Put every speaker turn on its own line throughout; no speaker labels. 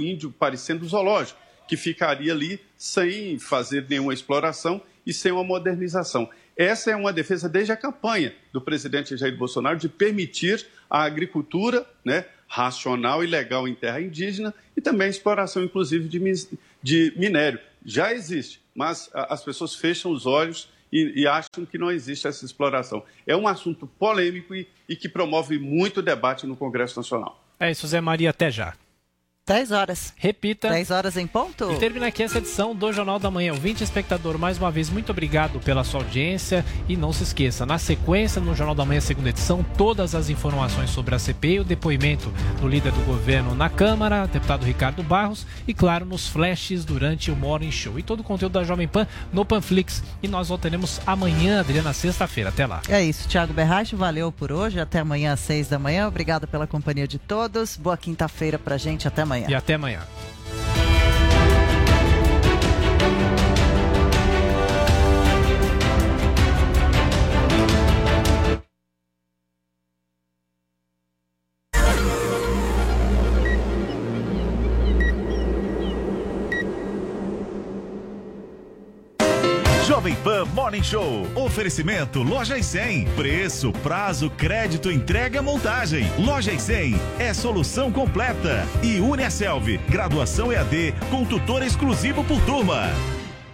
índio parecendo zoológico, que ficaria ali sem fazer nenhuma exploração e sem uma modernização. Essa é uma defesa desde a campanha do presidente Jair Bolsonaro de permitir a agricultura né, racional e legal em terra indígena e também a exploração, inclusive, de, minério. Já existe, mas as pessoas fecham os olhos e, e, acham que não existe essa exploração. É um assunto polêmico e, e que promove muito debate no Congresso Nacional.
É isso, Zé Maria, até já.
10 horas.
Repita.
10 horas em ponto.
E termina aqui essa edição do Jornal da Manhã. Ouvinte espectador, mais uma vez, muito obrigado pela sua audiência. E não se esqueça, na sequência, no Jornal da Manhã, segunda edição, todas as informações sobre a CPI, o depoimento do líder do governo na Câmara, deputado Ricardo Barros, e claro, nos flashes durante o Morning Show. E todo o conteúdo da Jovem Pan no Panflix. E nós voltaremos amanhã, Adriana, sexta-feira. Até lá.
É isso, Thiago Berracho, valeu por hoje. Até amanhã às 6 da manhã. Obrigado pela companhia de todos. Boa quinta-feira pra gente. Até amanhã.
E até amanhã.
Jovem Pan Morning Show. Oferecimento Loja e 100. Preço, prazo, crédito, entrega, montagem. Loja e 100 é solução completa. E Uniaselv, graduação EAD com tutor exclusivo por turma.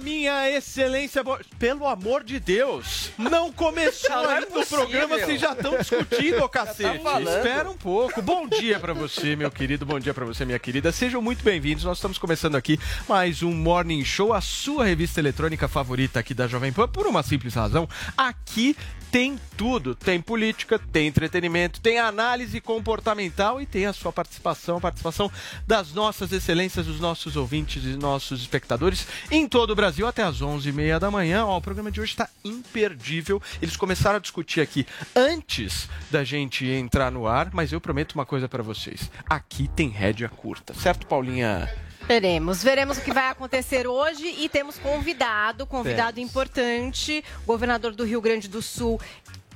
minha excelência. Pelo amor de Deus, não começou
Não é
o programa, vocês já estão discutindo, ô cacete.
Tá.
Espera um pouco. Bom dia pra você, meu querido. Bom dia pra você, minha querida. Sejam muito bem-vindos. Nós estamos começando aqui mais um Morning Show, a sua revista eletrônica favorita aqui da Jovem Pan, por uma simples razão. Aqui tem tudo. Tem política, tem entretenimento, tem análise comportamental e tem a sua participação, a participação das nossas excelências, dos nossos ouvintes e nossos espectadores em todo o Brasil até às 11h30 da manhã. Ó, o programa de hoje está imperdível. Eles começaram a discutir aqui antes da gente entrar no ar, mas eu prometo uma coisa para vocês. Aqui tem rédea curta, certo, Paulinha?
Veremos, veremos o que vai acontecer hoje e temos convidado, convidado importante, governador do Rio Grande do Sul,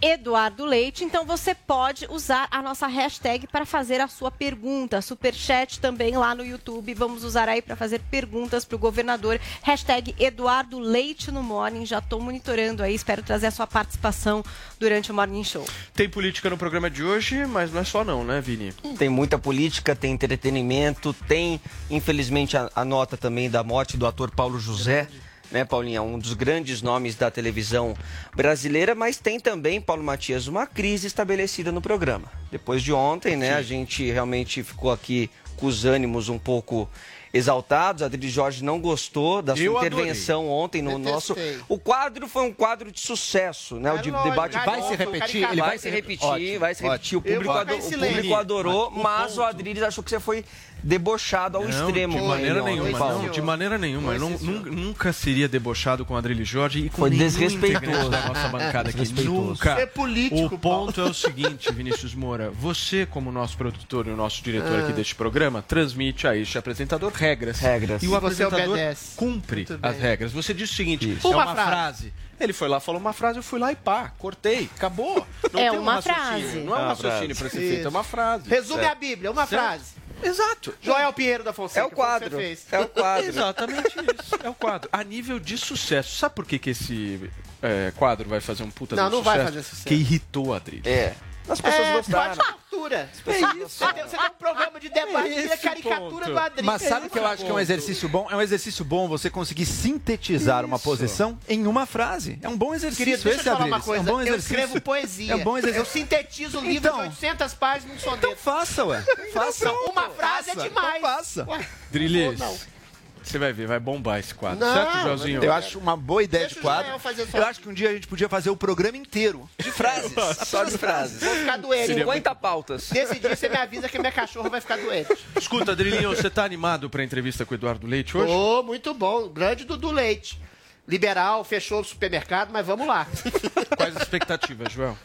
Eduardo Leite. Então você pode usar a nossa hashtag para fazer a sua pergunta. Superchat também lá no YouTube. Vamos usar aí para fazer perguntas para o governador. Hashtag Eduardo Leite no Morning. Já estou monitorando aí. Espero trazer a sua participação durante o Morning Show.
Tem política no programa de hoje, mas não é só não, né, Vini?
Tem muita política, tem entretenimento, tem, infelizmente, a, a nota também da morte do ator Paulo José, né, Paulinha? Um dos grandes nomes da televisão brasileira, mas tem também, Paulo Matias, uma crise estabelecida no programa. Depois de ontem, né, a gente realmente ficou aqui com os ânimos um pouco exaltados. A Adri Jorge não gostou da sua
Eu adorei.
intervenção ontem no nosso.
Detestei.
O quadro foi um quadro de sucesso, né? O de-
lógico,
debate vai se repetir, ele vai se repetir,
Ótimo,
vai se repetir. O
ótimo.
público,
Eu vou
ado-
ficar em
o público adorou,
Mas o
mas o Adriles achou que você foi debochado ao
Não,
extremo.
de maneira nenhuma,
Paulo.
não, de maneira nenhuma. Eu não- nun- nunca seria debochado com o Adrilho Jorge e com
Foi desrespeitoso.
da nossa bancada aqui. Nunca.
É político,
O ponto é o seguinte, Vinícius Moura. Você, como nosso produtor e o nosso diretor
Ah.
aqui deste programa, transmite a este apresentador regras.
Regras.
E o
você
apresentador
obedece.
cumpre as regras. Você diz o seguinte,
Isso.
é
Uma
uma
frase.
frase. Ele foi lá, falou uma frase, eu fui lá e pá, cortei, acabou. Não
É
tem um
uma
raciocínio,
frase.
Não é um
Uma
raciocínio
frase.
para ser feito, é uma frase.
Resume
Certo.
a Bíblia, uma
Certo.
frase.
Exato.
Joel Pinheiro da Fonseca.
É o quadro.
você fez.
É o quadro.
Exatamente isso. É o quadro. A nível de sucesso. Sabe por que, que esse é, quadro vai fazer um puta
Não,
de
não
sucesso?
vai fazer sucesso.
Que irritou a Adri.
É. As pessoas
É,
gostaram.
pode caricatura. Você, tem, você tem um programa de debate que vira caricatura do Adri.
Mas sabe o que eu acho que é um exercício bom? É um exercício bom você conseguir sintetizar uma posição em uma frase. É um bom exercício
Querido, deixa
esse,
eu falar uma coisa.
É um bom
eu escrevo poesia.
É um bom exercício.
Eu sintetizo um livro
Então.
de 800 páginas num soneto.
Então faça, ué. Faça.
Uma frase é
Faça.
demais.
Então faça.
Ué, não.
Você vai ver, vai bombar esse quadro.
Não,
certo, Joãozinho?
Eu acho uma boa ideia
Deixa
de quadro.
Joel fazer só.
Eu acho que um dia a gente podia fazer o programa inteiro de frases.
Só de frases.
Vou ficar doente.
50 pautas.
Nesse dia você me avisa que minha cachorra vai ficar doente.
Escuta, Drilinho, você tá animado pra entrevista com o Eduardo Leite hoje?
Ô, muito bom. Grande Dudu Leite. Liberal, fechou o supermercado, mas vamos lá.
Quais as expectativas, Joel?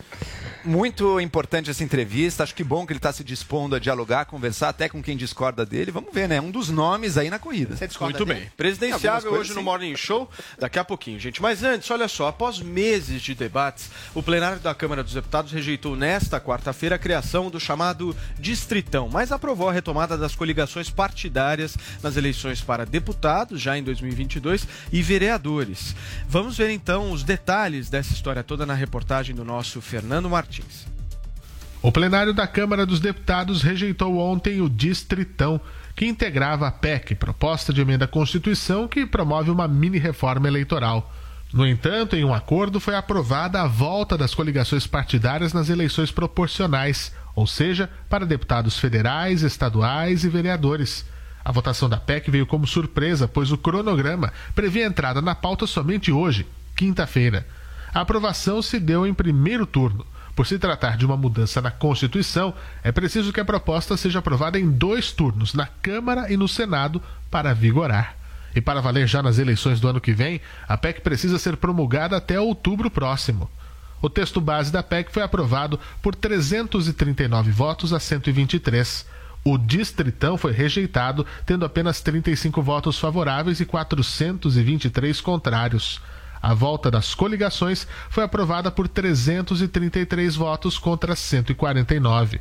Muito importante essa entrevista. Acho que bom que ele está se dispondo a dialogar, conversar até com quem discorda dele. Vamos ver, né? Um dos nomes aí na corrida.
Você discorda
Muito
dele?
bem. Presidenciável hoje no. Morning Show, daqui a pouquinho, gente. Mas antes, olha só, após meses de debates, o plenário da Câmara dos Deputados rejeitou nesta quarta-feira a criação do chamado Distritão, mas aprovou a retomada das coligações partidárias nas eleições para deputados, já em 2022, e vereadores. Vamos ver então os detalhes dessa história toda na reportagem do nosso Fernando Martins.
O plenário da Câmara dos Deputados rejeitou ontem o Distritão, que integrava a PEC, proposta de emenda à Constituição que promove uma mini-reforma eleitoral. No entanto, em um acordo foi aprovada a volta das coligações partidárias nas eleições proporcionais, ou seja, para deputados federais, estaduais e vereadores. A votação da PEC veio como surpresa, pois o cronograma previa entrada na pauta somente hoje, quinta-feira. A aprovação se deu em primeiro turno. Por se tratar de uma mudança na Constituição, é preciso que a proposta seja aprovada em dois turnos, na Câmara e no Senado, para vigorar. E para valer já nas eleições do ano que vem, a PEC precisa ser promulgada até outubro próximo. O texto base da PEC foi aprovado por 339 votos a 123. O Distritão foi rejeitado, tendo apenas 35 votos favoráveis e 423 contrários. A volta das coligações foi aprovada por 333 votos contra 149.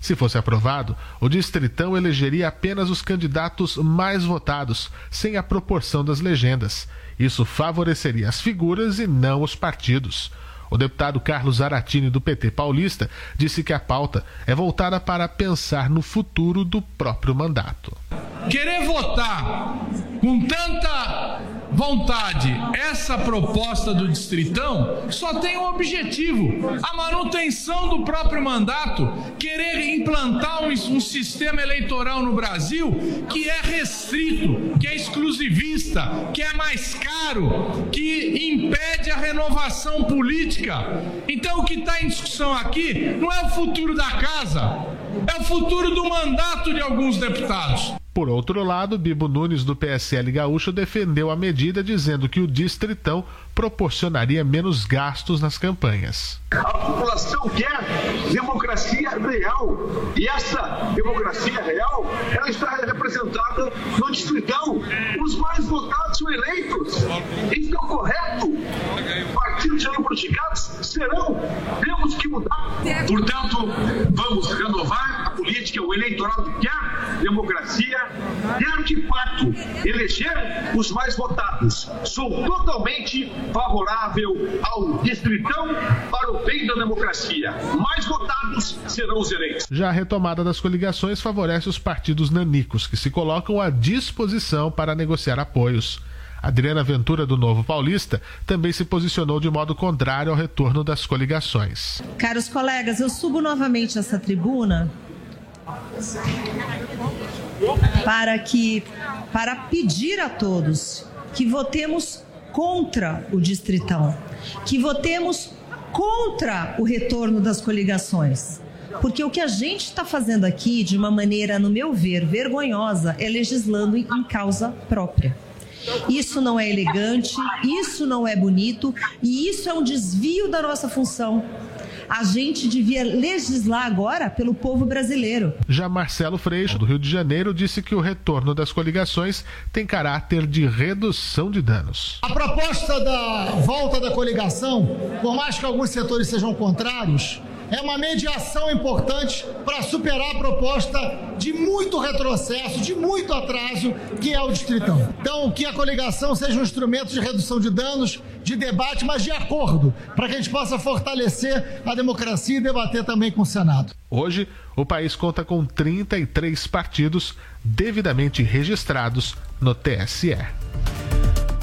Se fosse aprovado, o Distritão elegeria apenas os candidatos mais votados, sem a proporção das legendas. Isso favoreceria as figuras e não os partidos. O deputado Carlos Aratini, do PT paulista, disse que a pauta é voltada para pensar no futuro do próprio mandato.
Querer votar com tanta vontade essa proposta do Distritão só tem um objetivo: a manutenção do próprio mandato, querer implantar um, um sistema eleitoral no Brasil que é restrito, que é exclusivista, que é mais caro, que impede a renovação política. Então o que está em discussão aqui não é o futuro da casa, é o futuro do mandato de alguns deputados.
Por outro lado, Bibo Nunes, do PSL Gaúcho, defendeu a medida, dizendo que o Distritão proporcionaria menos gastos nas campanhas.
A população quer democracia real. E essa democracia real, ela está representada no distritão. Os mais votados são eleitos. Isso é o correto. Partidos serão praticados? Serão. Temos que mudar. Portanto, vamos renovar a política, o eleitorado que quer democracia, quer de fato eleger os mais votados. Sou totalmente favorável ao distritão para o bem da democracia. Mais votados serão os eleitos.
Já a retomada das coligações favorece os partidos nanicos, que se colocam à disposição para negociar apoios. Adriana Ventura, do Novo Paulista, também se posicionou de modo contrário ao retorno das coligações.
Caros colegas, eu subo novamente essa tribuna para que para pedir a todos que votemos contra o distritão, que votemos contra o retorno das coligações. Porque o que a gente está fazendo aqui, de uma maneira, no meu ver, vergonhosa, é legislando em causa própria. Isso não é elegante, isso não é bonito e isso é um desvio da nossa função. A gente devia legislar agora pelo povo brasileiro.
Já Marcelo Freixo, do Rio de Janeiro, disse que o retorno das coligações tem caráter de redução de danos.
A proposta da volta da coligação, por mais que alguns setores sejam contrários, é uma mediação importante para superar a proposta de muito retrocesso, de muito atraso, que é o Distritão. Então, que a coligação seja um instrumento de redução de danos, de debate, mas de acordo, para que a gente possa fortalecer a democracia e debater também com o Senado.
Hoje, o país conta com 33 partidos devidamente registrados no TSE.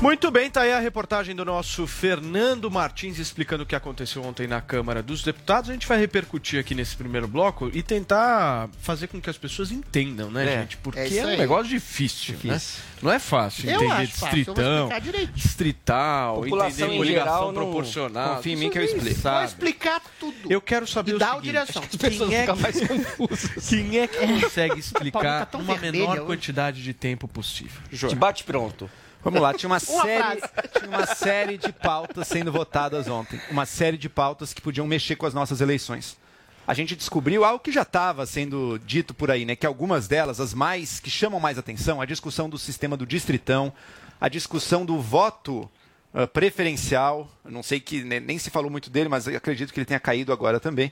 Muito bem, tá aí a reportagem do nosso Fernando Martins explicando o que aconteceu ontem na Câmara dos Deputados. A gente vai repercutir aqui nesse primeiro bloco e tentar fazer com que as pessoas entendam, né,
É,
gente? Porque
é
é, um
aí.
negócio difícil, né? Não é fácil
Eu
entender
fácil,
distritão,
explicar
distrital,
População
entender coligação
geral
proporcional.
confia em mim que eu explico.
Vou explicar tudo.
Eu quero saber
E
o
dá
seguinte,
direção.
As pessoas
quem é que-
mais confusas.
Quem é que consegue
Paulo
explicar
tá
numa
vermelha
menor
hoje.
quantidade de tempo possível? Jô.
De bate pronto.
Vamos lá, tinha uma,
Uma
série,
frase.
tinha uma série de pautas sendo votadas ontem. Uma série de pautas que podiam mexer com as nossas eleições. A gente descobriu algo que já estava sendo dito por aí, né? Que algumas delas, as mais que chamam mais atenção, a discussão do sistema do distritão, a discussão do voto ah, preferencial. Não sei que ne- nem se falou muito dele, mas acredito que ele tenha caído agora também.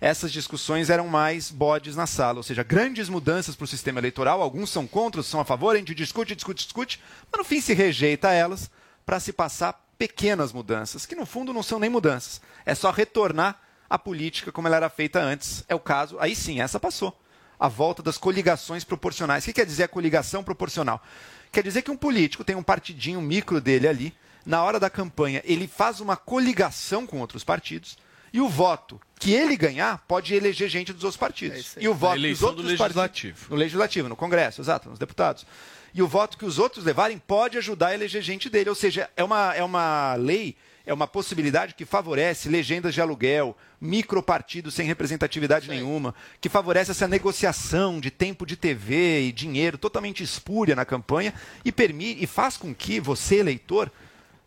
Essas discussões eram mais bodes na sala, ou seja, grandes mudanças para o sistema eleitoral. Alguns são contra, outros são a favor, a gente discute, discute, discute, mas no fim se rejeita elas para se passar pequenas mudanças, que no fundo não são nem mudanças. É só retornar à política como ela era feita antes. É o caso, aí sim, essa passou. A volta das coligações proporcionais. O que quer dizer a coligação proporcional? Quer dizer que um político tem um partidinho micro dele ali, na hora da campanha ele faz uma coligação com outros partidos, e o voto que ele ganhar pode eleger gente dos outros partidos. e o voto que os
eleição
outros
do legislativo.
partidos no legislativo, no Congresso, exato, nos deputados. E o voto que os outros levarem pode ajudar a eleger gente dele. Ou seja, é uma, é uma lei, é uma possibilidade que favorece legendas de aluguel, micropartidos sem representatividade nenhuma, que favorece essa negociação de tempo de TV e dinheiro totalmente espúria na campanha e permite e faz com que você, eleitor,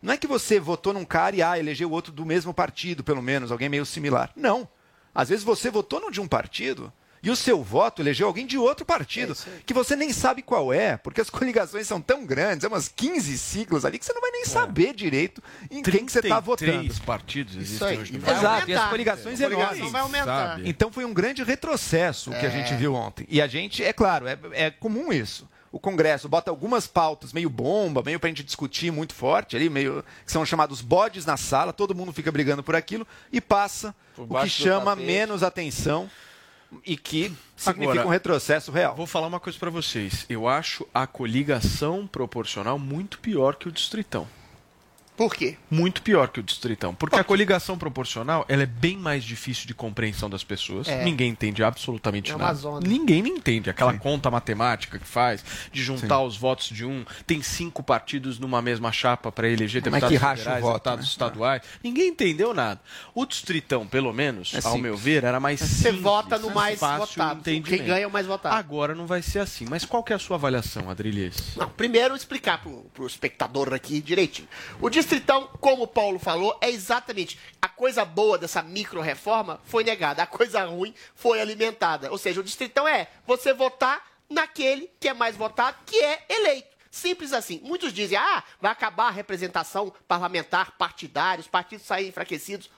não é que você votou num cara e ah, elegeu outro do mesmo partido, pelo menos, alguém meio similar. Não. Às vezes você votou no de um partido e o seu voto elegeu alguém de outro partido, que você nem sabe qual é, porque as coligações são tão grandes, é umas 15 siglas ali, que você não vai nem saber direito em quem que você está votando.
Três partidos existem
aí.
hoje no
Exato,
Brasil.
e as coligações
coligação
enormes.
vai aumentar.
Então foi um grande retrocesso o que a
É.
gente viu ontem. E a gente, é claro, é, é comum isso. O Congresso bota algumas pautas meio bomba, meio pra gente discutir muito forte ali, meio que são chamados bodes na sala, todo mundo fica brigando por aquilo e passa
Por
o que chama
tapete.
menos atenção e que significa
Agora,
um retrocesso real.
Vou falar uma coisa pra vocês. Eu acho a coligação proporcional muito pior que o distritão.
Por quê?
Muito pior que o distritão. Porque a coligação proporcional ela é bem mais difícil de compreensão das pessoas.
É.
Ninguém entende absolutamente
É
nada.
zona.
Ninguém entende. Aquela conta matemática que faz de juntar os votos de um. Tem cinco partidos numa mesma chapa para eleger
é
deputados
que racha o
federais,
voto,
deputados
né?
estaduais. Ninguém entendeu nada. O distritão, pelo menos,
É
ao meu ver, era mais
Você
simples,
vota no mais votado. Quem ganha é o mais votado.
Agora não vai ser assim. Mas qual que é a sua avaliação, Adrilhês?
Não, primeiro explicar pro, pro espectador aqui direitinho. O Distritão, como o Paulo falou, é exatamente a coisa boa dessa micro-reforma foi negada, a coisa ruim foi alimentada. Ou seja, o Distritão é você votar naquele que é mais votado, que é eleito. Simples assim. Muitos dizem, ah, vai acabar a representação parlamentar, partidária, os partidos saírem enfraquecidos.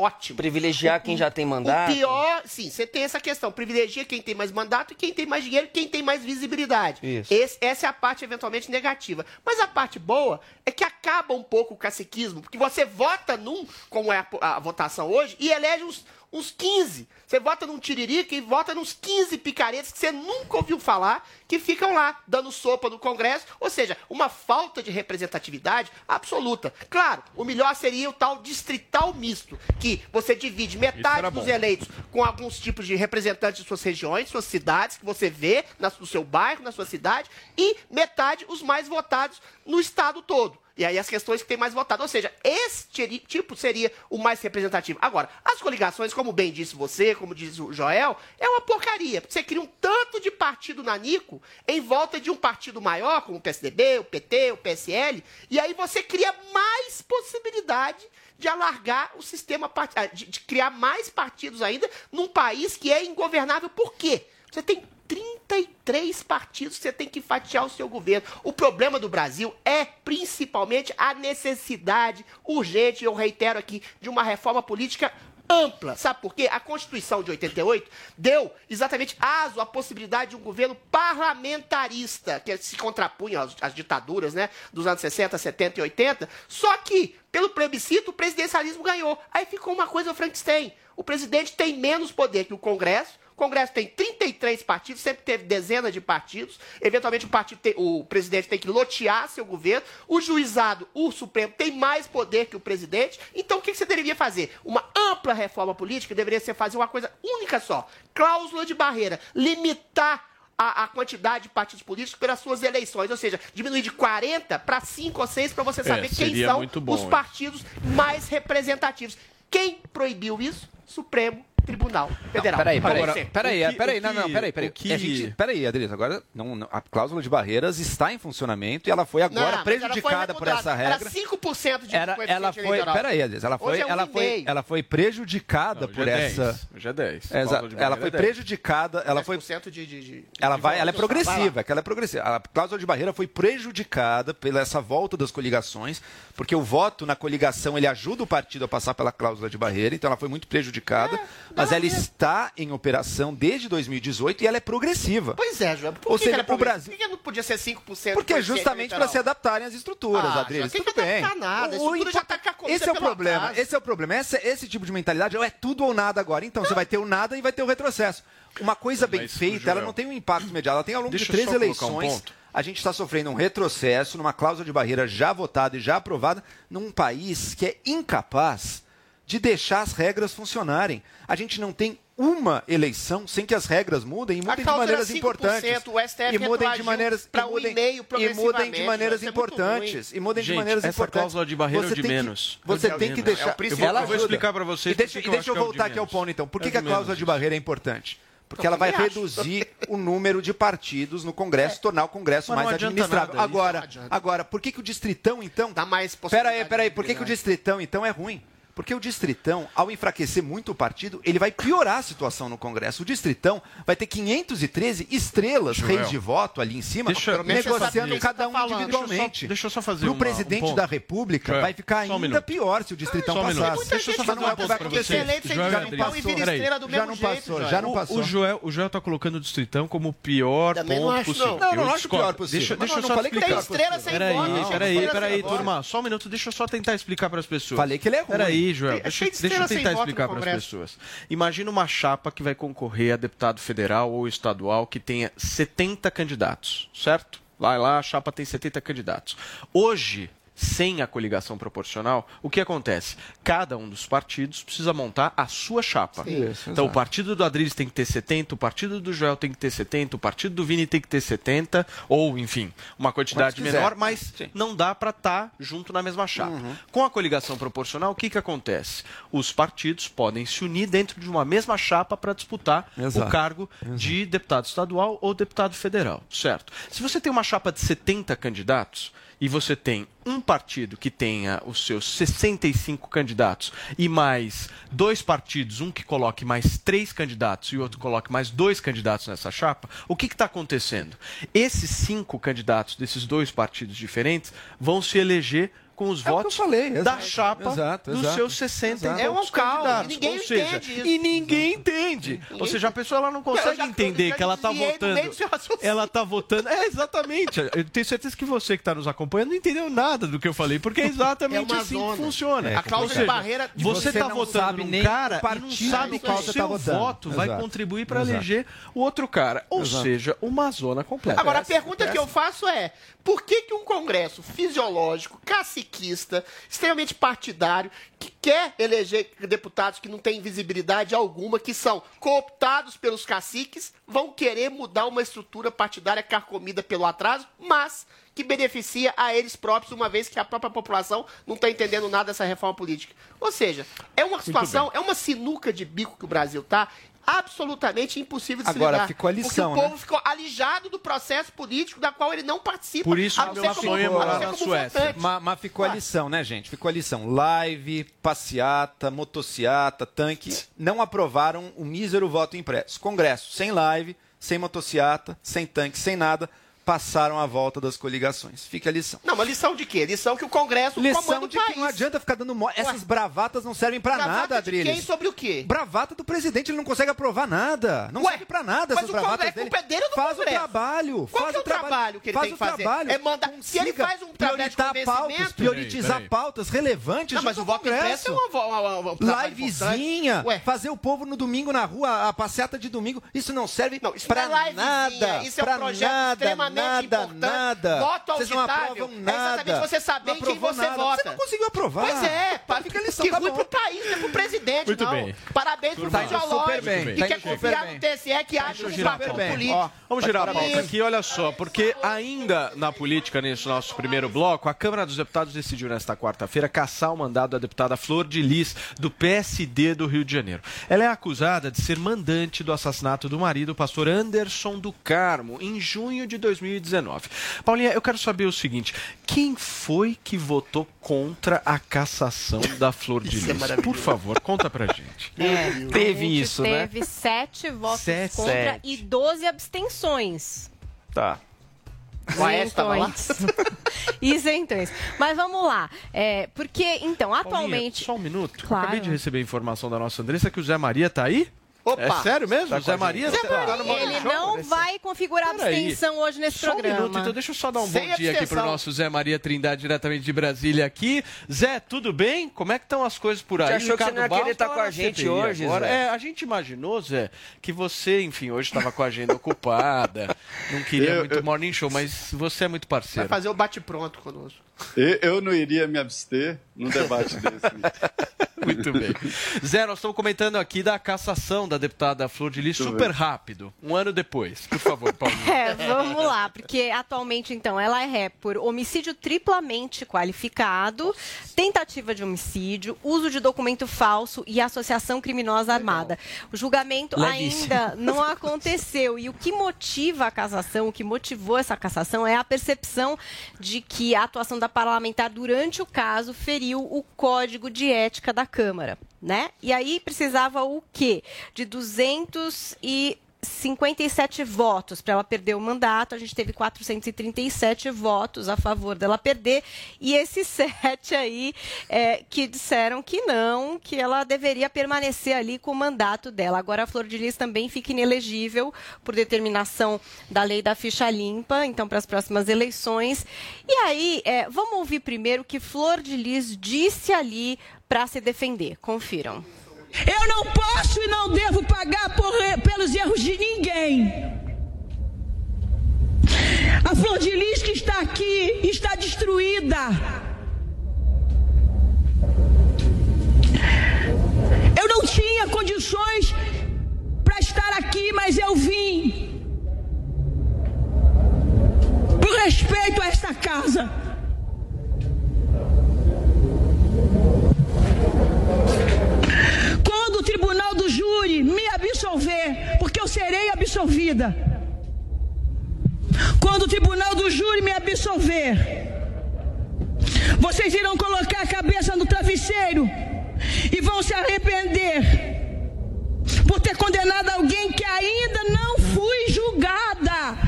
Ótimo.
Privilegiar quem já tem mandato.
O pior, sim, você tem essa questão. Privilegia quem tem mais mandato e quem tem mais dinheiro, quem tem mais visibilidade.
Isso.
Esse- essa é a parte eventualmente negativa. Mas a parte boa é que acaba um pouco o caciquismo, porque você vota num, como é a, a votação hoje, e elege uns, uns 15. Você vota num tiririca e vota nos 15 picaretas que você nunca ouviu falar, que ficam lá dando sopa no Congresso. Ou seja, uma falta de representatividade absoluta. Claro, o melhor seria o tal distrital misto, que você divide metade dos eleitos com alguns tipos de representantes de suas regiões, suas cidades, que você vê no seu bairro, na sua cidade, e metade os mais votados no estado todo. E aí as questões que tem mais votado. Ou seja, esse tiri- tipo seria o mais representativo. Agora, as coligações, como bem disse você, como diz o Joel, é uma porcaria. Você cria um tanto de partido nanico em volta de um partido maior, como o PSDB, o PT, o PSL, e aí você cria mais possibilidade de alargar o sistema, ah, de, de criar mais partidos ainda num país que é ingovernável. Por quê? Você tem 33 partidos você tem que fatiar o seu governo. O problema do Brasil é principalmente a necessidade urgente, eu reitero aqui, de uma reforma política ampla. Sabe por quê? A Constituição de 88 deu exatamente aso à possibilidade de um governo parlamentarista, que se contrapunha às, às ditaduras né, dos anos 60, 70 e 80. Só que, pelo plebiscito, o presidencialismo ganhou. Aí ficou uma coisa Frankenstein. O presidente tem menos poder que o Congresso. O Congresso tem 33 partidos, sempre teve dezenas de partidos. Eventualmente, o, partido tem- o presidente tem que lotear seu governo. O juizado, o Supremo, tem mais poder que o presidente. Então, o que você deveria fazer? Uma ampla reforma política deveria ser fazer uma coisa única só: cláusula de barreira. Limitar a, quantidade de partidos políticos pelas suas eleições. Ou seja, diminuir de 40 para 5 ou 6 para você
É,
saber quem
seria
são
bom,
os partidos mais representativos. Quem proibiu isso? Supremo Tribunal Federal.
Peraí, peraí, peraí,
que-
peraí,
o
não, não, peraí, peraí.
que-
A gente, peraí, Adriano, agora não, não, a cláusula de barreiras está em funcionamento e ela foi agora
Não, ela foi
prejudicada por essa regra.
Era 5% de
Era, ela foi,
eleitoral.
peraí, Adriano, ela foi,
é um
ela foi, ela foi prejudicada
Não,
por
é
essa.
10, hoje é 10.
Exato.
Cláusula de
Ela foi
é 10.
prejudicada, ela foi
10% de, de, de-
ela vai, ela é progressiva, que ela é progressiva. A cláusula de barreira foi prejudicada pela essa volta das coligações, porque o voto na coligação ele ajuda o partido a passar pela cláusula de barreira, então ela foi muito prejudicada,
É,
mas ela está em operação desde 2018 e ela é progressiva.
Pois é, João. Por
Ou
que
seja,
que era
pro
progressivo?
Brasil-
Por que não podia ser 5%?
Porque é justamente para se adaptarem às estruturas,
Ah,
Adriles. Tudo
tem que
bem.
adaptar nada,
O- o
estrutura já tá carcomida
esse é o problema. Esse é o problema. Esse, esse tipo de mentalidade é tudo ou nada agora. Então você vai ter o nada e vai ter o retrocesso. Uma coisa bem
Mas,
feita, ela
Joel,
não tem um impacto imediato. Ela tem ao longo de três
um
eleições.
ponto.
a gente está sofrendo um retrocesso numa cláusula de barreira já votada e já aprovada num país que é incapaz de deixar as regras funcionarem. A gente não tem uma eleição sem que as regras mudem e mudem de maneiras
5%,
importantes.
o STF
e mudem de maneiras
pra
e
um
mudem,
e meio
e mudem de maneiras
é muito
importantes. E mudem de maneiras
essa
importantes.
cláusula de barreira é
Você
o de
tem que-
menos.
Você
É o
tem que deixar.
É o principal.
Ela
Eu vou explicar pra vocês
E deixa, e
que eu
deixa eu
é o
voltar aqui ao ponto, então. Por
É
que,
o
que a cláusula
menos,
de barreira é importante? Porque
Eu
ela vai reduzir o número de partidos no Congresso, tornar o Congresso mais administrável.
nada.
Agora, agora, por que, que o distritão, então.
Dá mais
Pera aí,
possibilidade
pera aí,
de
por que, que o distritão, então, é ruim? Porque o distritão, ao enfraquecer muito o partido, ele vai piorar a situação no Congresso. O distritão vai ter 513 estrelas,
Joel.
reis de voto ali em cima,
Deixa- deixa
negociando
saber.
cada um
Deixa eu só-
individualmente.
deixa eu só fazer uma- um
presidente
ponto.
da República
Joel,
vai ficar
um
ainda
minuto.
pior se o distritão
Só um minuto.
passasse.
Deixa eu só fazer
não
uma coisa
conseguir
vocês. Joel
Já não passou,
Joel.
já não
O-
passou.
O Joel, o Joel tá colocando o Distritão como o pior
Também
ponto
não acho,
possível.
não.
Não, não acho o pior possível.
Deixa, deixa
eu
só
falei que
explicar.
tem estrela
sem
Peraí,
voto.
peraí, peraí, turma. Só um minuto, deixa eu só tentar explicar para as pessoas.
Falei que ele é ruim.
Peraí, Joel,
É
deixa, deixa eu tentar explicar para as pessoas. Imagina uma chapa que vai concorrer a deputado federal ou estadual que tenha 70 candidatos, certo? Vai lá, a chapa tem 70 candidatos. Hoje, sem a coligação proporcional, o que acontece? Cada um dos partidos precisa montar a sua chapa.
Isso,
então, o
exato.
partido do Adriles tem que ter 70, o partido do Joel tem que ter 70, o partido do Vini tem que ter 70, ou, enfim, uma quantidade menor, mas
Sim.
não dá para estar junto na mesma chapa.
Uhum.
Com a coligação proporcional, o que, que acontece? Os partidos podem se unir dentro de uma mesma chapa para disputar
Exato.
o cargo de deputado estadual ou deputado federal, certo? Se você tem uma chapa de 70 candidatos e você tem um partido que tenha os seus 65 candidatos e mais dois partidos, um que coloque mais três candidatos e outro que coloque mais dois candidatos nessa chapa, o que está acontecendo? Esses cinco candidatos desses dois partidos diferentes vão se eleger com os
É
votos
falei,
da
exato,
chapa
exato,
dos
exato,
seus 60
exato.
e
É um caos,
candidatos.
e ninguém
Ou seja,
entende isso.
E ninguém entende. Ou seja, a pessoa ela não consegue
já-
entender que ela está votando.
seu.
Ela está votando. É, exatamente. Eu tenho certeza que você que está nos acompanhando não entendeu nada do que eu falei, porque é exatamente
É
assim
zona.
que funciona.
É
A cláusula
Ou
de barreira de
Você
você
está
não
votando
sabe
num
nem
cara e não sabe
qual
o seu
tá votando.
voto vai contribuir para eleger o outro cara. Ou
Exato.
seja, uma zona completa.
Agora, a
Essa-
pergunta que
essa-
eu faço é: por que, que um Congresso fisiológico, caciquista, extremamente partidário, que quer eleger deputados que não têm visibilidade alguma, que são cooptados pelos caciques, vão querer mudar uma estrutura partidária carcomida pelo atraso, mas que beneficia a eles próprios, uma vez que a própria população não está entendendo nada dessa reforma política? Ou seja, é uma situação, é uma sinuca de bico que o Brasil está absolutamente impossível de se
Agora,
lidar.
ficou a lição,
porque o
né?
povo ficou alijado do processo político da qual ele não participa.
Por isso
a
que
não
meu
ser
sonho é
como- a
morar
não ser
na
como
Suécia.
Mas, mas ficou a lição, né, gente? Ficou a lição. Live, passeata, motociata, tanque, não aprovaram o mísero voto impresso. Congresso sem live, sem motociata, sem tanque, sem nada. Passaram a volta das coligações. Fica a lição.
Não, mas lição de quê? Lição que o Congresso
Lição
comanda o
de que não adianta ficar dando mo... Essas bravatas não servem pra
Bravata
nada,
de
Adriles.
quem sobre o quê?
Bravata do presidente, ele não consegue aprovar nada. Não serve pra nada
mas
essas
o
bravatas
Congresso,
dele.
culpa é dele do
faz o
Congresso?
trabalho.
Qual
faz
que é o trabalho que ele
faz
tem
o
que fazer?
trabalho.
É mandar- se ele faz um trabalho de
prioritar pautas, priorizar
Peraí, peraí.
pautas relevantes
Não, mas o voto impresso
Congresso.
é uma, uma, uma, um trabalho
Livezinha, fazer o povo no domingo na rua, a passeata de domingo, isso não serve
Isso
pra
não é livezinha,
nada.
Isso é um projeto
nada,
extremamente
nada,
importante.
nada.
Voto
Vocês não
auditável
aprovam
é
nada.
exatamente você saber
Não
em quem você
nada.
vota.
Você não conseguiu aprovar.
Pois é, pá,
Fica a lição,
que
tá
ruim
bom.
pro país, não é pro presidente,
Muito
não.
bem.
Parabéns pro
Tá indo
fisiológico
super bem,
e
tá
quer confiar
bem.
no TSE que age
Deixa eu
no
girar a
partido
pauta.
político.
Ó, vamos girar a pauta aqui, olha só, porque ainda na política, nesse nosso primeiro bloco, a Câmara dos Deputados decidiu nesta quarta-feira caçar o mandado da deputada Flor de Lis, do PSD do Rio de Janeiro. Ela é acusada de ser mandante do assassinato do marido, o pastor Anderson do Carmo, em junho de 2019. Paulinha, eu quero saber o seguinte: quem foi que votou contra a cassação da Flor de
é
Lis?
maravilhoso.
Por favor, conta pra gente.
É,
Teve
a gente
isso, né?
Teve sete votos
Sete.
contra
Sete.
e 12 abstenções.
Tá.
O Aécio tava lá?
Isentões. Mas vamos lá. É, porque, então,
Paulinha,
atualmente.
só um minuto.
Claro.
Acabei de receber a informação da nossa Andressa que o Zé Maria tá aí?
Opa!
É sério mesmo?
Tá
o Zé Maria
gente.
tá, tá no Morning
Ele
Show?
não vai configurar
Peraí.
abstenção hoje nesse
Só um
programa.
minuto, então deixa eu só dar um
Sem
bom dia aqui pro
abstenção.
nosso Zé Maria Trindade, diretamente de Brasília aqui. Zé, tudo bem? Como é que estão as coisas por aí?
Você achou que você
Ricardo
não ia querer estar
tá
com a gente
CPI
hoje,
agora.
Zé?
É, a gente imaginou, Zé, que você, enfim, hoje estava com a agenda ocupada, não queria
Eu-
muito
eu-
morning show, mas você é muito
Vai
parceiro.
fazer o bate-pronto conosco.
Eu, não iria me abster num debate desse.
Muito bem. Zé, nós estamos comentando aqui da cassação da deputada Flor de Lis
Muito
super
bem.
rápido. Um ano depois. Por favor, Paulinho.
É, vamos lá, porque atualmente, então, ela é ré por homicídio triplamente qualificado, tentativa de homicídio, uso de documento falso e associação criminosa armada. O julgamento
Levíssimo.
ainda não aconteceu. E o que motiva a cassação, o que motivou essa cassação é a percepção de que a atuação da parlamentar durante o caso feriu o código de ética da Câmara, né? E aí precisava o quê? De 200 e 57 votos para ela perder o mandato. A gente teve 437 votos a favor dela perder. E esses sete aí é, que disseram que não, que ela deveria permanecer ali com o mandato dela. Agora a Flor de Lis também fica inelegível por determinação da lei da ficha limpa, então para as próximas eleições. E aí, é, vamos ouvir primeiro o que Flor de Lis disse ali para se defender. Confiram.
Eu não posso e não devo pagar por- pelos erros de ninguém. A flor de lis que está aqui está destruída. Eu não tinha condições para estar aqui, mas eu vim. Por respeito a esta casa. Quando o tribunal do júri me absolver, porque eu serei absolvida. Quando o tribunal do júri me absolver, vocês irão colocar a cabeça no travesseiro e vão se arrepender por ter condenado alguém que ainda não fui julgada.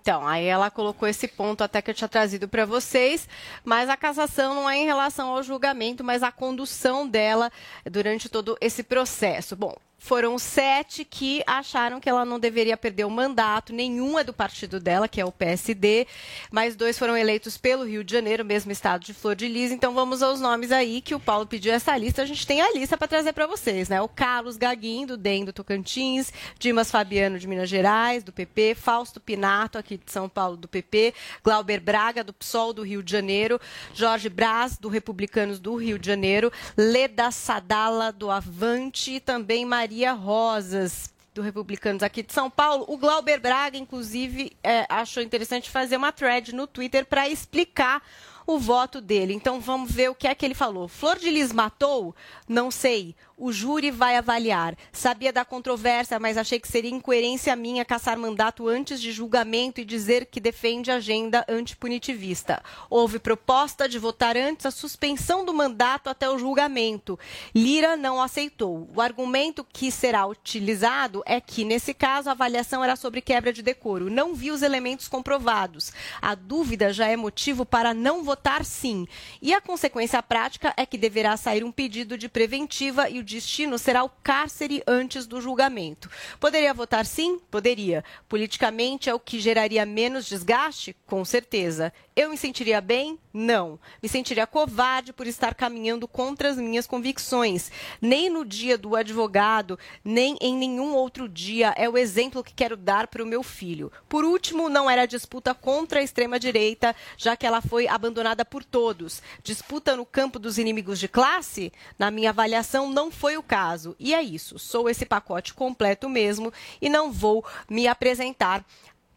Então, aí ela colocou esse ponto até que eu tinha trazido para vocês, mas a cassação não é em relação ao julgamento, mas à condução dela durante todo esse processo. Bom, foram sete que acharam que ela não deveria perder o mandato, nenhum é do partido dela, que é o PSD, mas dois foram eleitos pelo Rio de Janeiro, mesmo estado de Flor de Lis. Então vamos aos nomes aí que o Paulo pediu essa lista. A gente tem a lista para trazer para vocês, né? O Carlos Gaguinho, do DEM do Tocantins, Dimas Fabiano, de Minas Gerais, do PP, Fausto Pinato, aqui de São Paulo, do PP, Glauber Braga, do PSOL do Rio de Janeiro, Jorge Braz, do Republicanos do Rio de Janeiro, Leda Sadala, do Avante, e também Maria Rosas, do Republicanos aqui de São Paulo. O Glauber Braga, inclusive, é, achou interessante fazer uma thread no Twitter para explicar o voto dele. Então vamos ver o que é que ele falou. Flor de Lis matou? Não sei. O júri vai avaliar. Sabia da controvérsia, mas achei que seria incoerência minha caçar mandato antes de julgamento e dizer que defende agenda antipunitivista. Houve proposta de votar antes a suspensão do mandato até o julgamento. Lira não aceitou. O argumento que será utilizado é que, nesse caso, a avaliação era sobre quebra de decoro. Não vi os elementos comprovados. A dúvida já é motivo para não votar sim. E a consequência prática é que deverá sair um pedido de preventiva e o destino será o cárcere antes do julgamento. Poderia votar sim? Poderia. Politicamente é o que geraria menos desgaste? Com certeza. Eu me sentiria bem? Não. Me sentiria covarde por estar caminhando contra as minhas convicções. Nem no dia do advogado, nem em nenhum outro dia é o exemplo que quero dar para o meu filho. Por último, não era disputa contra a extrema-direita, já que ela foi abandonada por todos. Disputa no campo dos inimigos de classe? Na minha avaliação, não foi o caso. E é isso. Sou esse pacote completo mesmo e não vou me apresentar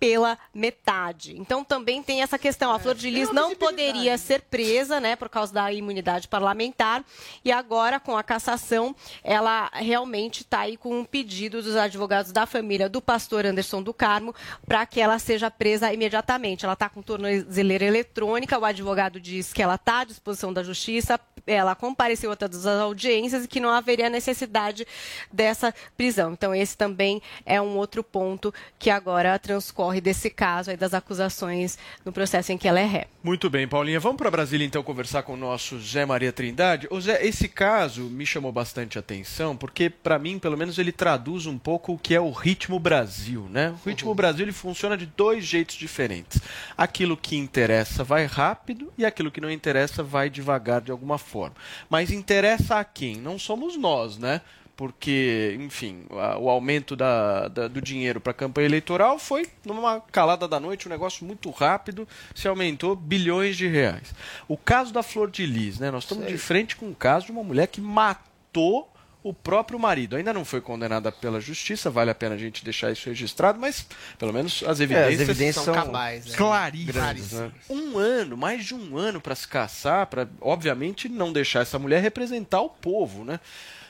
pela metade. Então também tem essa questão. A Flor de Lis não poderia ser presa, né, por causa da imunidade parlamentar. E agora, com a cassação, ela realmente está aí com um pedido dos advogados da família do pastor Anderson do Carmo para que ela seja presa imediatamente. Ela está com tornozeleira eletrônica. O advogado diz que ela está à disposição da justiça. Ela compareceu a todas as audiências e que não haveria necessidade dessa prisão. Então esse também é um outro ponto que agora transcorre desse caso aí das acusações no processo em que ela é ré.
Muito bem, Paulinha. Vamos para Brasília então conversar com o nosso Zé Maria Trindade. Ô Zé, esse caso me chamou bastante atenção porque, para mim, pelo menos, ele traduz um pouco o que é o ritmo Brasil, né? O ritmo Brasil ele funciona de dois jeitos diferentes. Aquilo que interessa vai rápido e aquilo que não interessa vai devagar de alguma forma. Mas interessa a quem? Não somos nós, né? Porque, enfim, a- o aumento da, da- do dinheiro para a campanha eleitoral foi numa calada da noite, um negócio muito rápido, se aumentou bilhões de reais. O caso da Flor de Lis, né? Nós estamos de frente com o caso de uma mulher que matou o próprio marido. Ainda não foi condenada pela justiça, vale a pena a gente deixar isso registrado, mas pelo menos as evidências,
evidências
são
são cabais, né?
claríssimas. Né? Um ano, mais de um ano para se caçar, para obviamente não deixar essa mulher representar o povo, né?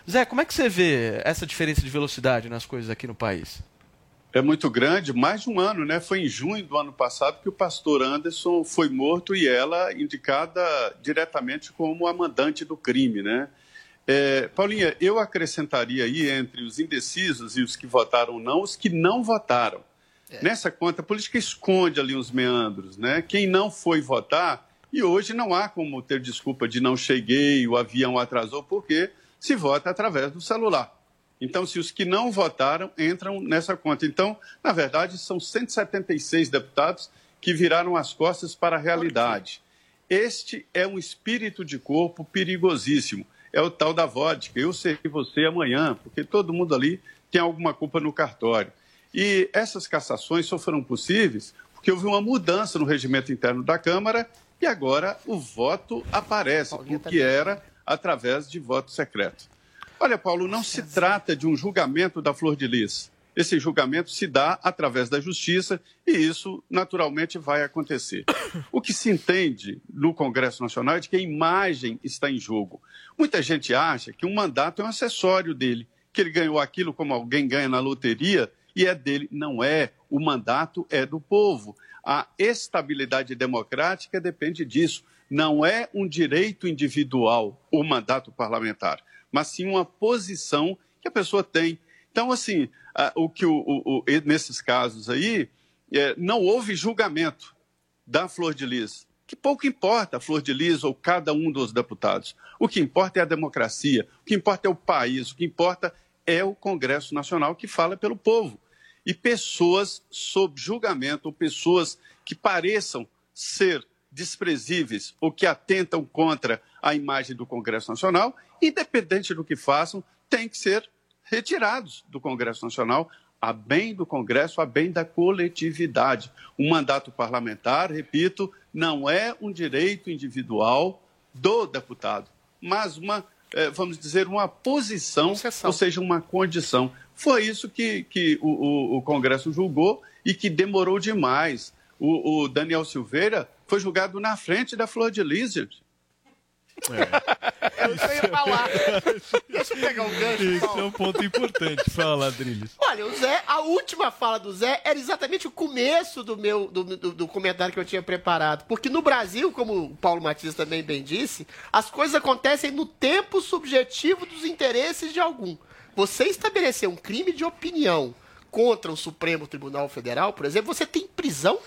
Zé, como é que você vê essa diferença de velocidade nas coisas aqui no país?
É muito grande, mais de um ano, né? Foi em junho do ano passado que o pastor Anderson foi morto e ela indicada diretamente como a mandante do crime, né? É, Paulinha, eu acrescentaria aí entre os indecisos e os que votaram não, os que não votaram. Nessa conta, a política esconde ali uns meandros, né? Quem não foi votar, e hoje não há como ter desculpa de não cheguei, o avião atrasou, porque se vota através do celular. Então, se os que não votaram entram nessa conta. Então, na verdade, são 176 deputados que viraram as costas para a realidade. Este é um espírito de corpo perigosíssimo. É o tal da vodka. Eu sei você amanhã, porque todo mundo ali tem alguma culpa no cartório. E essas cassações só foram possíveis porque houve uma mudança no regimento interno da Câmara e agora o voto aparece, o que era através de voto secreto. Olha, Paulo, não se trata de um julgamento da Flor de Lis. Esse julgamento se dá através da justiça e isso naturalmente vai acontecer. O que se entende no Congresso Nacional é de que a imagem está em jogo. Muita gente acha que um mandato é um acessório dele, que ele ganhou aquilo como alguém ganha na loteria e é dele. Não é. O mandato é do povo. A estabilidade democrática depende disso. Não é um direito individual o mandato parlamentar, mas sim uma posição que a pessoa tem. Então, assim, o que o, o- o- nesses casos aí, eh, não houve julgamento da Flor de Lis. Que pouco importa a Flor de Lis ou cada um dos deputados. O que importa é a democracia, o que importa é o país, o que importa é o Congresso Nacional que fala pelo povo. E pessoas sob julgamento, ou pessoas que pareçam ser desprezíveis ou que atentam contra a imagem do Congresso Nacional, independente do que façam, têm que ser retirados do Congresso Nacional a bem do Congresso, a bem da coletividade. Um mandato parlamentar, repito, não é um direito individual do deputado, mas uma, eh, vamos dizer, uma posição, ou seja, uma condição. Foi isso que, que o, o- o Congresso julgou e que demorou demais. O, o Daniel Silveira foi julgado na frente da Flor de Lis, gente.
É eu ia falar. Deixa eu pegar um gancho.
Isso
Paulo.
é um ponto importante. Fala, Adriles.
Olha, o Zé, a última fala do Zé era exatamente o começo do meu do, do- do comentário que eu tinha preparado. Porque no Brasil, como o Paulo Matias também bem disse, as coisas acontecem no tempo subjetivo dos interesses de algum. Você estabelecer um crime de opinião contra o Supremo Tribunal Federal, por exemplo, você tem prisão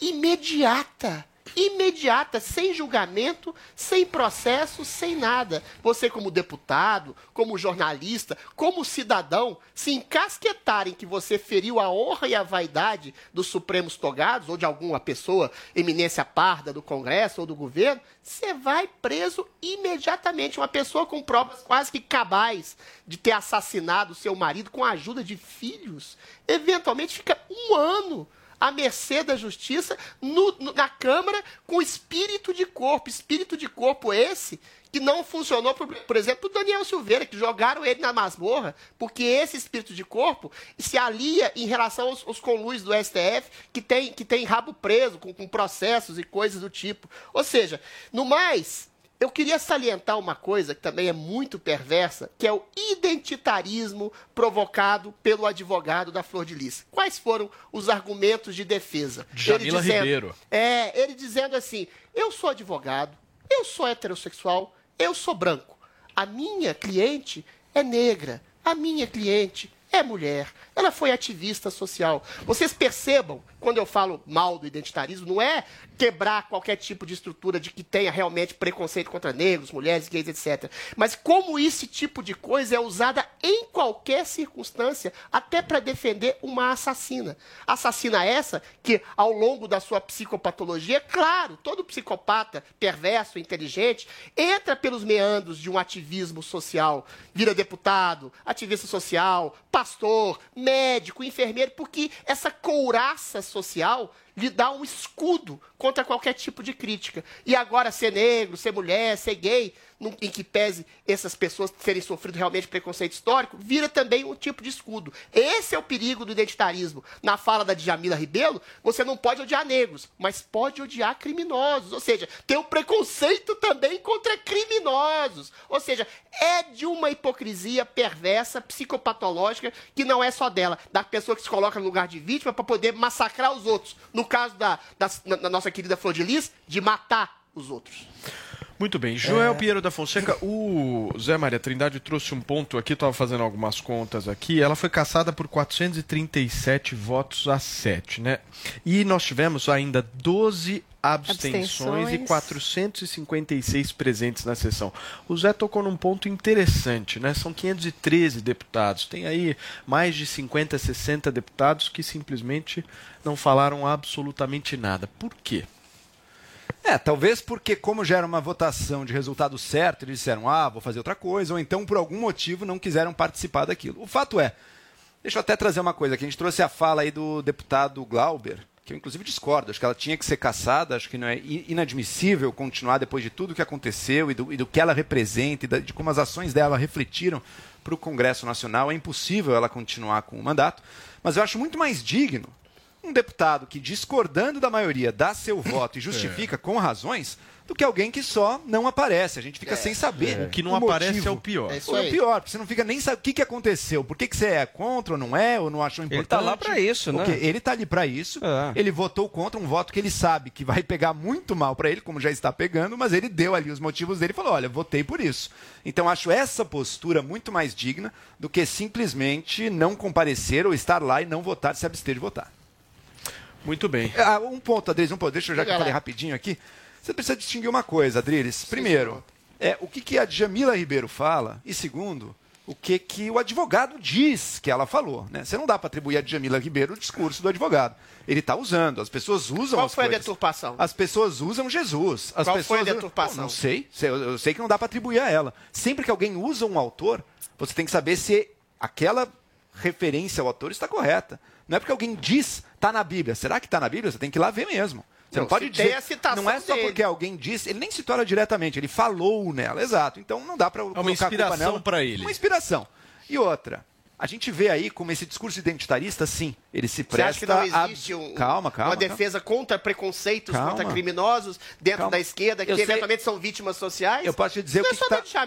imediata. Imediata, sem julgamento, sem processo, sem nada. Você, como deputado, como jornalista, como cidadão, se encasquetarem que você feriu a honra e a vaidade dos Supremos Togados, ou de alguma pessoa, eminência parda do Congresso ou do governo, você vai preso imediatamente. Uma pessoa com provas quase que cabais de ter assassinado seu marido com a ajuda de filhos, eventualmente fica um ano à mercê da justiça no- na Câmara com espírito de corpo. Espírito de corpo esse que não funcionou, por, por exemplo, o Daniel Silveira, que jogaram ele na masmorra, porque esse espírito de corpo se alia em relação aos, aos conluios do STF, que tem, que tem rabo preso, com, com processos e coisas do tipo. Ou seja, no mais, eu queria salientar uma coisa que também é muito perversa, que é o identitarismo provocado pelo advogado da Flor de Lis. Quais foram os argumentos de defesa?
Jamila
Ele dizendo-
Ribeiro.
É, ele dizendo assim: eu sou advogado, eu sou heterossexual, eu sou branco. A minha cliente é negra, a minha cliente é mulher, ela foi ativista social. Vocês percebam, quando eu falo mal do identitarismo, não é quebrar qualquer tipo de estrutura de que tenha realmente preconceito contra negros, mulheres, gays, etc. Mas como esse tipo de coisa é usada em qualquer circunstância, até para defender uma assassina. Assassina essa que, ao longo da sua psicopatologia, claro, todo psicopata perverso, inteligente, entra pelos meandros de um ativismo social, vira deputado, ativista social, pastor, médico, enfermeiro, porque essa couraça social lhe dá um escudo contra qualquer tipo de crítica. E agora ser negro, ser mulher, ser gay, em que pese essas pessoas terem sofrido realmente preconceito histórico, vira também um tipo de escudo. Esse é o perigo do identitarismo. Na fala da Djamila Ribeiro, você não pode odiar negros, mas pode odiar criminosos. Ou seja, tem o preconceito também contra criminosos. Ou seja, é de uma hipocrisia perversa, psicopatológica, que não é só dela, da pessoa que se coloca no lugar de vítima para poder massacrar os outros. No caso da, da, da nossa querida Flor de Lis, de matar os outros.
Muito bem. Joel
É.
Pinheiro da Fonseca, o Zé Maria Trindade trouxe um ponto aqui, estava fazendo algumas contas aqui. Ela foi caçada por 437 votos a 7, né? E nós tivemos ainda 12 abstenções, e
Abstenções.
456 presentes na sessão. O Zé tocou num ponto interessante, né? São 513 deputados. Tem aí mais de 50, 60 deputados que simplesmente não falaram absolutamente nada. Por quê?
É, talvez porque, como já era uma votação de resultado certo, eles disseram, ah, vou fazer outra coisa, ou então, por algum motivo, não quiseram participar daquilo. O fato é, deixa eu até trazer uma coisa aqui, a gente trouxe a fala aí do deputado Glauber, que eu inclusive discordo, acho que ela tinha que ser caçada, acho que não é inadmissível continuar depois de tudo que aconteceu e do, e do que ela representa e da- de como as ações dela refletiram para o Congresso Nacional, é impossível ela continuar com o mandato, mas eu acho muito mais digno um deputado que, discordando da maioria, dá seu voto e justifica com razões, do que alguém que só não aparece. A gente fica sem saber.
É. O que não aparece é o pior.
É,
É isso
o
aí.
pior, porque você não fica nem sabe o que, que aconteceu. Por que, que você é contra ou não é, ou não achou
Ele
importante.
tá lá pra isso, né?
Porque ele tá ali para isso. Ele votou contra um voto que ele sabe que vai pegar muito mal para ele, como já está pegando, mas ele deu ali os motivos dele e falou: olha, votei por isso. Então acho essa postura muito mais digna do que simplesmente não comparecer ou estar lá e não votar, se abster de votar.
Muito bem.
Ah, um ponto, Adriles, um ponto. Deixa eu já que eu falei rapidinho aqui. Você precisa distinguir uma coisa, Adriles. Primeiro, é o que, que a Jamila Ribeiro fala. E segundo, o que, que o advogado diz que ela falou. Né? Você não dá para atribuir a Jamila Ribeiro o discurso do advogado. Ele está usando, as pessoas usam
Qual
as
foi a
coisas.
deturpação?
As pessoas usam Jesus. As
Qual
pessoas
foi a
usam-
deturpação?
Não, não sei. Eu sei que não dá para atribuir a ela. Sempre que alguém usa um autor, você tem que saber se aquela referência ao autor está correta. Não é porque alguém diz, está na Bíblia. Será que está na Bíblia? Você tem que ir lá ver mesmo. Você não,
Não,
pode dizer.
a citação
não é só
dele.
porque alguém disse, ele nem citou ela diretamente, ele falou nela, exato. Então não dá para
É uma inspiração pra ele.
Uma inspiração. E outra, A gente vê aí como esse discurso identitarista, sim, ele se
Você
presta
acha que não
a-
existe um-
calma, calma,
uma defesa contra preconceitos,
Calma.
contra criminosos dentro
Calma.
da esquerda, que
Eu sei-
eventualmente são vítimas sociais?
Eu posso te dizer
Isso
o que,
é só
está.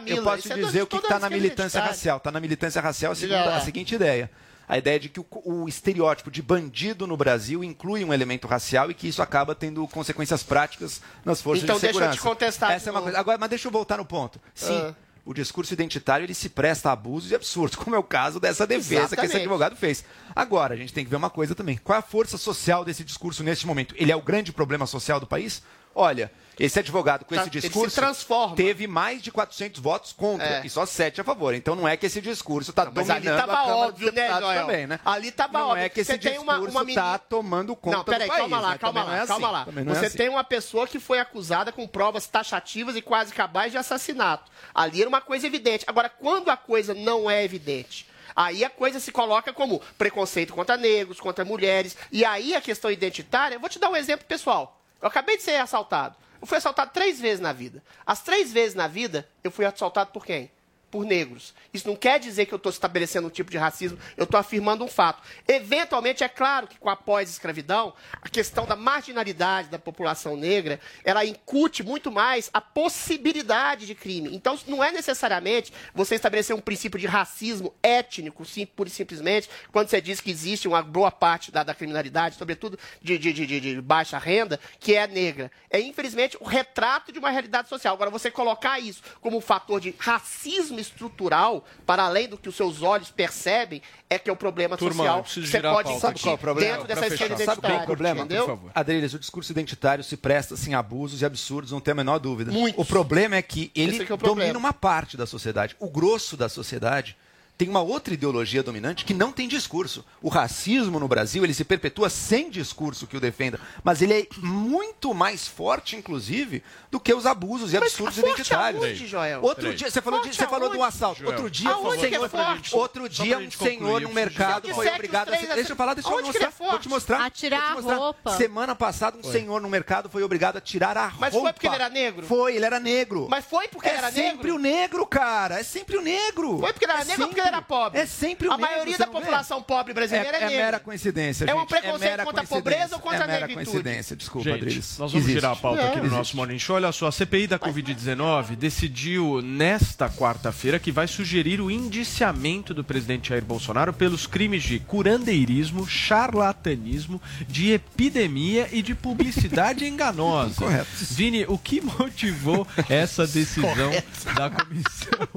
é a
na militância racial. Está na militância racial a, a seguinte ideia. A ideia de que o, o estereótipo de bandido no Brasil inclui um elemento racial e que isso acaba tendo consequências práticas nas forças
Então
de
deixa eu
segurança.
te contestar
Essa é uma coisa. Agora, mas deixa eu voltar no ponto. Sim.
Ah.
O discurso identitário ele se presta a abusos e absurdos, como é o caso dessa defesa que esse
Exatamente.
advogado fez. Agora, a gente tem que ver uma coisa também. Qual é a força social desse discurso neste momento? Ele é o grande problema social do país? Olha, esse advogado com
Tá,
esse discurso
transforma.
teve mais de 400 votos contra
É.
e só 7 a favor. Então não é que esse discurso está
Mas ali
dominando
tava
a Câmara
óbvio, né,
também, né?
Ali tava
não
óbvio.
é que esse
uma-
discurso
uma menina-
está tomando conta
Não, peraí,
do país.
calma lá,
né?
calma lá,
não é
calma
assim.
lá.
Também não é
Você
assim.
tem uma pessoa que foi acusada com provas taxativas e quase cabais de assassinato. Ali era uma coisa evidente. Agora, quando a coisa não é evidente, aí a coisa se coloca como preconceito contra negros, contra mulheres, e aí a questão identitária, vou te dar um exemplo pessoal. Eu acabei de ser assaltado. Eu fui assaltado três vezes na vida. As três vezes na vida, eu fui assaltado por quem? Por negros. Isso não quer dizer que eu estou estabelecendo um tipo de racismo, eu estou afirmando um fato. Eventualmente, é claro que com a pós-escravidão, a questão da marginalidade da população negra, ela incute muito mais a possibilidade de crime. Então, não é necessariamente você estabelecer um princípio de racismo étnico, sim, pura e simplesmente, quando você diz que existe uma boa parte da, da criminalidade, sobretudo de, de, de- de- baixa renda, que é negra. É, infelizmente, o retrato de uma realidade social. Agora, você colocar isso como um fator de racismo estrutural, para além do que os seus olhos percebem, é que é o problema
Turma,
social. Você pode
qual é o problema?
dentro dessa esquerda
fechar. Sabe qual é
identitária.
o problema?
Entendeu?
Adriles, o discurso identitário se presta assim, a abusos e absurdos, não tem a menor dúvida.
Muitos.
O problema é que ele
é que é
domina uma parte da sociedade. O grosso da sociedade tem uma outra ideologia dominante que não tem discurso. O racismo no Brasil, ele se perpetua sem discurso que o defenda, mas ele é muito mais forte, inclusive, do que os abusos e
Mas
absurdos
forte
identitários.
aonde, Joel?
Outro
Peraí.
dia, você falou, de, você falou de um
aonde?
assalto.
Joel.
Outro dia,
Aonde
um
é
senhor,
forte?
outro dia um senhor no mercado foi obrigado a...
três,
Deixa eu falar, deixa eu mostrar.
é
Vou te mostrar.
A tirar
vou te
a
mostrar.
roupa.
Semana passada, um
Foi.
senhor no mercado foi obrigado a tirar a roupa.
Mas foi porque ele era negro?
Foi, ele era negro.
Mas foi porque
é
ele era
sempre
negro?
o negro, cara. É sempre o negro.
Foi porque ele era
É
negro ou porque ele era pobre?
É sempre o
A
negro,
maioria da população pobre brasileira é,
é, é
negra.
mera coincidência,
É um
gente.
preconceito
mera
contra a pobreza ou contra
é
a
mera
negritude?
coincidência. Desculpa,
Gente,
Adriles.
nós vamos
Existe.
girar a pauta aqui no
Existe.
nosso Morning Show. Olha só, a CPI da Covid-19 decidiu nesta quarta-feira que vai sugerir o indiciamento do presidente Jair Bolsonaro pelos crimes de curandeirismo, charlatanismo, de epidemia e de publicidade enganosa.
Correto.
Vini, o que motivou essa decisão da comissão?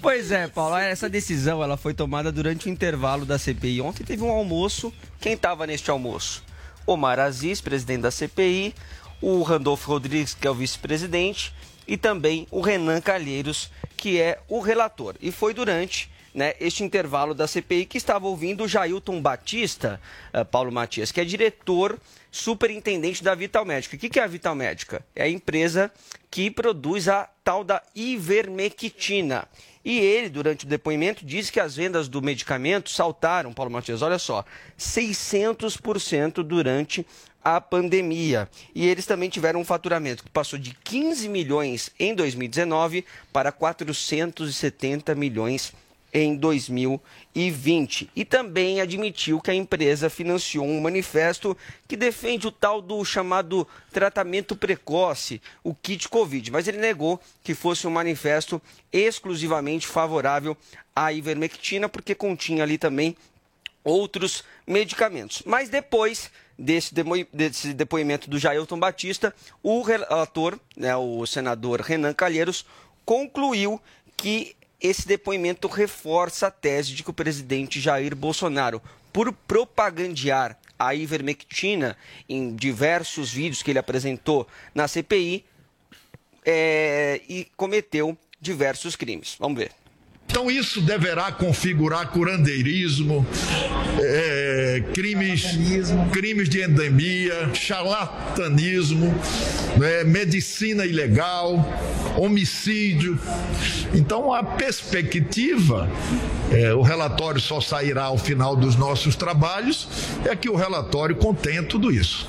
Pois é, Paulo, essa decisão ela foi tomada durante o intervalo da CPI. Ontem teve um almoço. Quem estava neste almoço? Omar Aziz, presidente da CPI, o Randolfo Rodrigues, que é o vice-presidente, e também o Renan Calheiros, que é o relator. E foi durante né, este intervalo da CPI que estava ouvindo o Jailton Batista, eh, Paulo Matias, que é diretor superintendente da Vital Médica. O que é a Vital Médica? É a empresa que produz a tal da ivermectina. E ele, durante o depoimento, disse que as vendas do medicamento saltaram, Paulo Matias, olha só, 600% durante a pandemia. E eles também tiveram um faturamento que passou de 15 milhões em 2019 para 470 milhões em 2020. E também admitiu que a empresa financiou um manifesto que defende o tal do chamado tratamento precoce, o kit Covid, mas ele negou que fosse um manifesto exclusivamente favorável à ivermectina, porque continha ali também outros medicamentos. Mas depois desse, demo- desse depoimento do Jailton Batista, o relator, né, o senador Renan Calheiros, concluiu que esse depoimento reforça a tese de que o presidente Jair Bolsonaro, por propagandear a ivermectina em diversos vídeos que ele apresentou na CPI, é, e cometeu diversos crimes. Vamos ver.
Então isso deverá configurar curandeirismo, é, crimes, crimes de endemia, charlatanismo, né, medicina ilegal, homicídio. Então a perspectiva, é, o relatório só sairá ao final dos nossos trabalhos, é que o relatório contém tudo isso.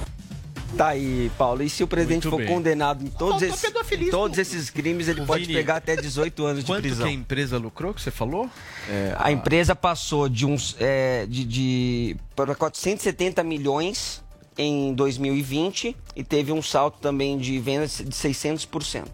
Tá aí, Paulo. E se o presidente
Muito
for
bem.
condenado em todos,
Faltou
esses,
pedofilismo.
todos esses crimes, ele pode
Vini,
pegar até 18 anos de
Quanto
prisão.
que a empresa lucrou, que você falou? É,
A empresa passou de uns é, de, de para 470 milhões em 2020 e teve um salto também de vendas de 600%.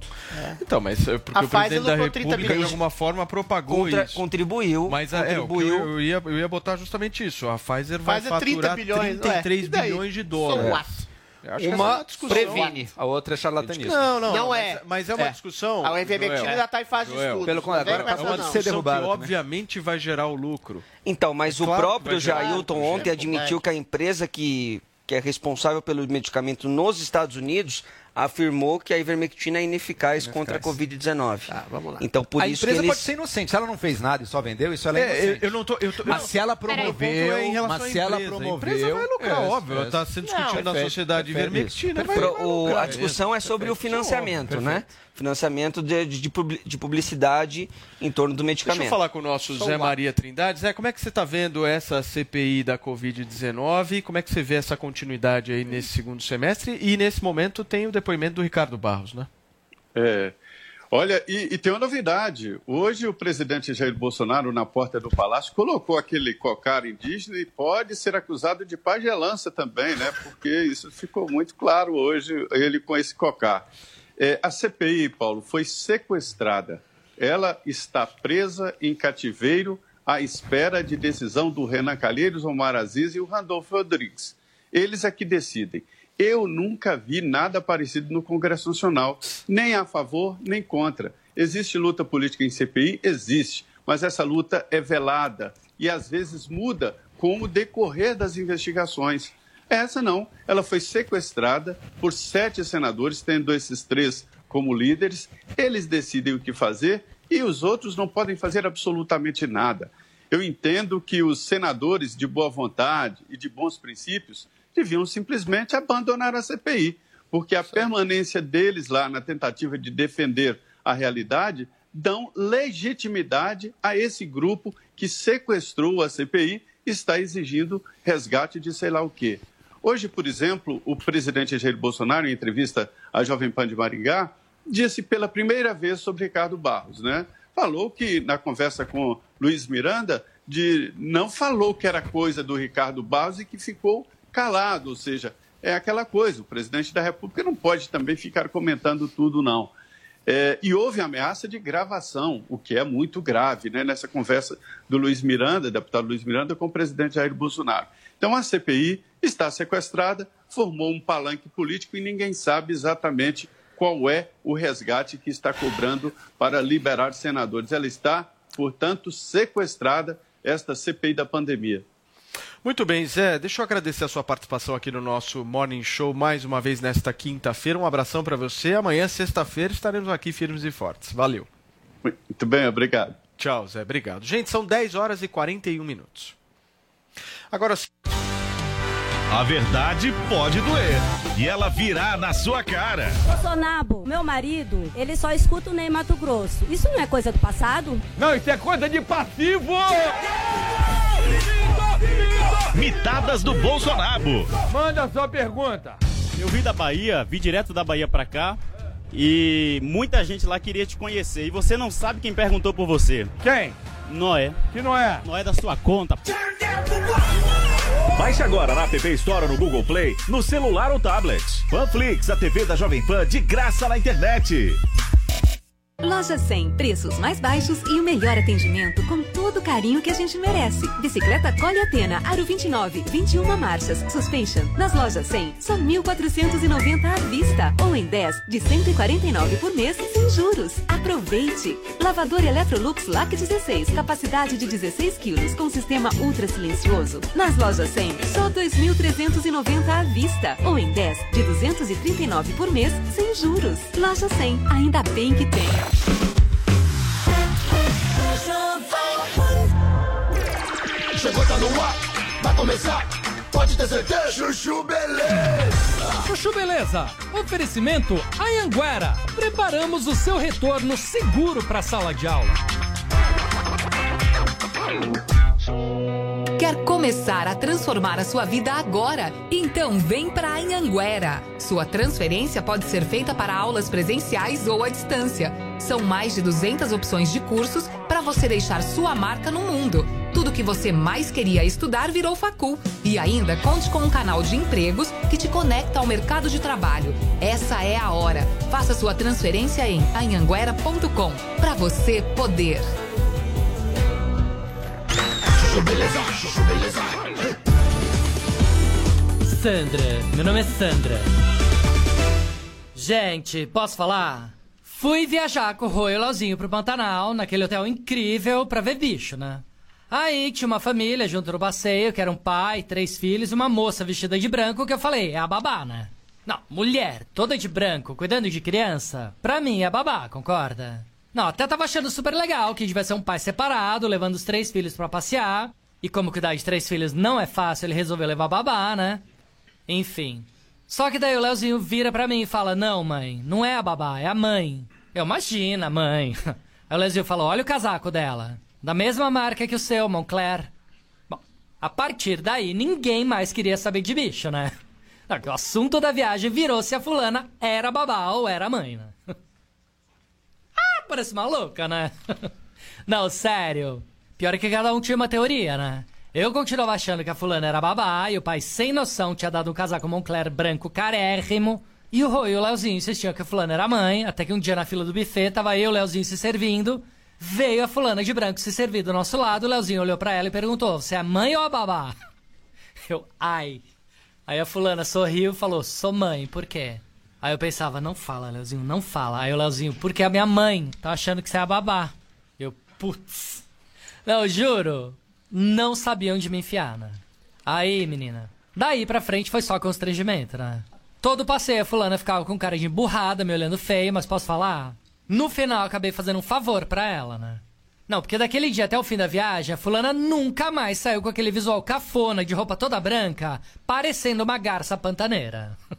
Então, mas é porque
A
o
Pfizer
presidente da
lucrou 30
República, de alguma forma, propagou
Contra-
isso.
contribuiu,
Mas é, é, o que
contribuiu.
eu, eu ia, eu ia botar justamente isso. A Pfizer vai
Pfizer 30
faturar
bilhões,
33
ué, e daí?
bilhões de dólares.
What?
Eu acho que essa é
Uma
uma discussão.
previne, a outra é charlatanismo.
Não, não,
Não
mas-
é.
Mas é uma
É.
discussão.
A ivermectina
Joel.
ainda tá em fase de
Joel,
estudo.
Pelo contrário, agora de
não.
ser
discussão
derrubada
que
também.
obviamente vai gerar o lucro.
Então, mas o
Claro que
próprio Jailton ontem admitiu que a empresa que, que é responsável pelo medicamento nos Estados Unidos afirmou que a ivermectina é ineficaz contra a Covid-19.
vamos lá.
Então, por
a
isso
empresa
que eles...
pode ser inocente. Se ela não fez nada e só vendeu, isso ela é,
É, eu,
inocente.
eu não tô. Eu tô
Mas se ela promoveu,
ponto é em relação
mas se ela
empresa. A
promoveu,
empresa vai lucrar,
é,
óbvio. Ela
é.
está sendo discutido
Não,
na
perfeito,
sociedade
perfeito.
ivermectina. vai
Pro- o-
lucrar
a discussão é sobre o financiamento, né? Financiamento de, de, de publicidade em torno do medicamento.
Deixa eu falar com o nosso
So
Zé
what?
Maria Trindade. Zé, como é que você está vendo essa CPI da Covid-19? Como é que você vê essa continuidade aí nesse segundo semestre? E nesse momento tem o depoimento do Ricardo Barros, né?
É. Olha, e, e tem uma novidade. Hoje o presidente Jair Bolsonaro, na porta do palácio, colocou aquele cocar indígena e pode ser acusado de pagelança também, né? Porque isso ficou muito claro hoje, ele com esse cocar. É, a CPI, Paulo, foi sequestrada. Ela está presa em cativeiro à espera de decisão do Renan Calheiros, Omar Aziz e o Randolfo Rodrigues. Eles é que decidem. Eu nunca vi nada parecido no Congresso Nacional, nem a favor, nem contra. Existe luta política em CPI? Existe, mas essa luta é velada e às vezes muda com o decorrer das investigações. Essa não, ela foi sequestrada por sete senadores, tendo esses três como líderes. Eles decidem o que fazer e os outros não podem fazer absolutamente nada. Eu entendo que os senadores de boa vontade e de bons princípios deviam simplesmente abandonar a CPI, porque a permanência deles lá na tentativa de defender a realidade dão legitimidade a esse grupo que sequestrou a CPI e está exigindo resgate de sei lá o quê. Hoje, por exemplo, o presidente Jair Bolsonaro, em entrevista à Jovem Pan de Maringá, disse pela primeira vez sobre Ricardo Barros, né? Falou que na conversa com Luiz Miranda, de não falou que era coisa do Ricardo Barros e que ficou calado, ou seja, é aquela coisa, o presidente da República não pode também ficar comentando tudo, não. É, e houve ameaça de gravação, o que é muito grave, né, nessa conversa do Luiz Miranda, deputado Luiz Miranda, com o presidente Jair Bolsonaro. Então a CPI está sequestrada, formou um palanque político e ninguém sabe exatamente qual é o resgate que está cobrando para liberar senadores. Ela está, portanto, sequestrada, esta CPI da pandemia.
Muito bem, Zé. Deixa eu agradecer a sua participação aqui no nosso Morning Show mais uma vez nesta quinta-feira. Um abração para você. Amanhã, sexta-feira, estaremos aqui firmes e fortes. Valeu.
Muito bem, obrigado.
Tchau, Zé. Obrigado. Gente, são 10 horas e 41 minutos. Agora sim.
A verdade pode doer. E ela virá na sua cara.
Bolsonaro, meu marido, ele só escuta o Ney Mato Grosso. Isso não é coisa do passado?
Não, isso é coisa de passivo!
Mitadas do Bolsonaro.
Manda a sua pergunta.
Eu vim da Bahia, vim direto da Bahia pra cá. E muita gente lá queria te conhecer. E você não sabe quem perguntou por você.
Quem?
Noé.
Que não é?
Noé da sua conta.
Baixe agora na App Store no Google Play, no celular ou tablet. Panflix, a TV da Jovem Pan de graça na internet.
Loja 100, preços mais baixos e o melhor atendimento com todo o carinho que a gente merece. Bicicleta Cole Atena, Aro 29, 21 marchas, Suspension. Nas lojas 100, só 1.490 à vista. Ou em 10, de 149 por mês, sem juros. Aproveite! Lavador Electrolux LAC 16, capacidade de 16 quilos, com sistema ultra silencioso. Nas lojas 100, só 2.390 à vista. Ou em 10, de 239 por mês, sem juros. Loja 100, ainda bem que tem.
Chegou, tá no ar, vai começar, pode ter certeza. Chuchu Beleza.
Chuchu Beleza, oferecimento Anhanguera. Preparamos o seu retorno seguro para sala de aula.
Quer começar a transformar a sua vida agora? Então vem para Anhanguera. Sua transferência pode ser feita para aulas presenciais ou à distância. São mais de 200 opções de cursos para você deixar sua marca no mundo. Tudo que você mais queria estudar virou facul. E ainda conte com um canal de empregos que te conecta ao mercado de trabalho. Essa é a hora. Faça sua transferência em anhanguera.com para você poder.
Sandra, meu nome é Sandra. Gente, posso falar? Fui viajar com o Lauzinho pro Pantanal, naquele hotel incrível, pra ver bicho, né? Aí tinha uma família junto no passeio, que era um pai, três filhos e uma moça vestida de branco, que eu falei, é a babá, né? Não, mulher, toda de branco, cuidando de criança, pra mim é babá, concorda? Não, até tava achando super legal que devia ser um pai separado, levando os três filhos pra passear. E como cuidar de três filhos não é fácil, ele resolveu levar babá, né? Enfim. Só que daí o Leozinho vira pra mim e fala: Não, mãe, não é a babá, é a mãe. Eu, imagina, mãe. Aí o Leozinho falou: Olha o casaco dela. Da mesma marca que o seu, Moncler. Bom, a partir daí, ninguém mais queria saber de bicho, né? O assunto da viagem virou se a fulana era babá ou era mãe, né? Parece maluca, né? Não, sério. Pior é que cada um tinha uma teoria, né? Eu continuava achando que a fulana era babá e o pai, sem noção, tinha dado um casaco Moncler branco carérrimo. E o Rô e o Leozinho insistiam que a fulana era mãe, até que um dia na fila do buffet tava eu e o Leozinho se servindo. Veio a fulana de branco se servir do nosso lado, o Leozinho olhou pra ela e perguntou: Você é mãe ou a babá? Eu, ai. Aí a fulana sorriu e falou: Sou mãe, por quê? Aí eu pensava: Não fala, Leozinho, não fala. Aí o Leozinho: Porque a minha mãe tá achando que você é a babá. Eu, putz. Não, juro. Não sabia onde me enfiar, né? Aí, menina. Daí pra frente foi só constrangimento, né? Todo passeio a fulana ficava com cara de emburrada, me olhando feio, mas posso falar? No final, acabei fazendo um favor pra ela, né? Não, porque daquele dia até o fim da viagem, a fulana nunca mais saiu com aquele visual cafona de roupa toda branca, parecendo uma garça pantaneira.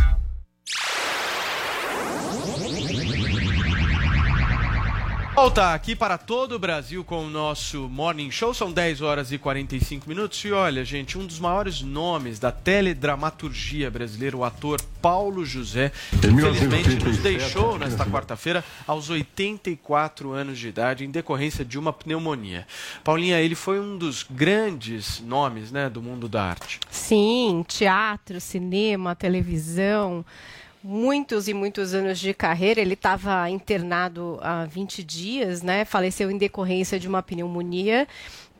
Volta aqui para todo o Brasil com o nosso Morning Show. São 10 horas e 45 minutos. E olha, gente, um dos maiores nomes da teledramaturgia brasileira, o ator Paulo José, infelizmente nos
1987,
deixou nesta
assim.
quarta-feira aos 84 anos de idade em decorrência de uma pneumonia. Paulinha, ele foi um dos grandes nomes, né, do mundo da arte.
Sim, teatro, cinema, televisão, muitos e muitos anos de carreira. Ele estava internado há 20 dias, né? Faleceu em decorrência de uma pneumonia.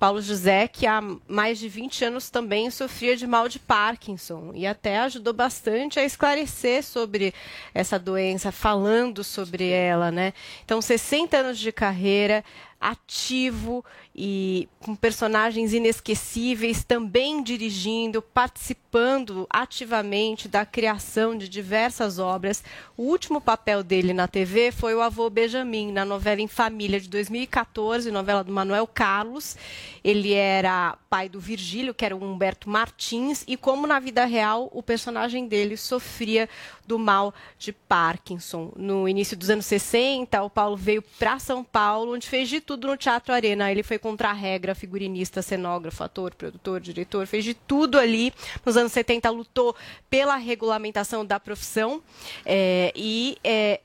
Paulo José, que há mais de 20 anos também sofria de mal de Parkinson e até ajudou bastante a esclarecer sobre essa doença, falando sobre ela, né? Então, 60 anos de carreira, ativo e com personagens inesquecíveis, também dirigindo, participando ativamente da criação de diversas obras. O último papel dele na TV foi o avô Benjamin, na novela Em Família de 2014, novela do Manuel Carlos. Ele era pai do Virgílio, que era o Humberto Martins, e como na vida real o personagem dele sofria do mal de Parkinson. No início dos anos 60, o Paulo veio para São Paulo, onde fez de tudo no Teatro Arena. Ele foi contra-regra, figurinista, cenógrafo, ator, produtor, diretor, fez de tudo ali. Nos anos 70, lutou pela regulamentação da profissão é, e é,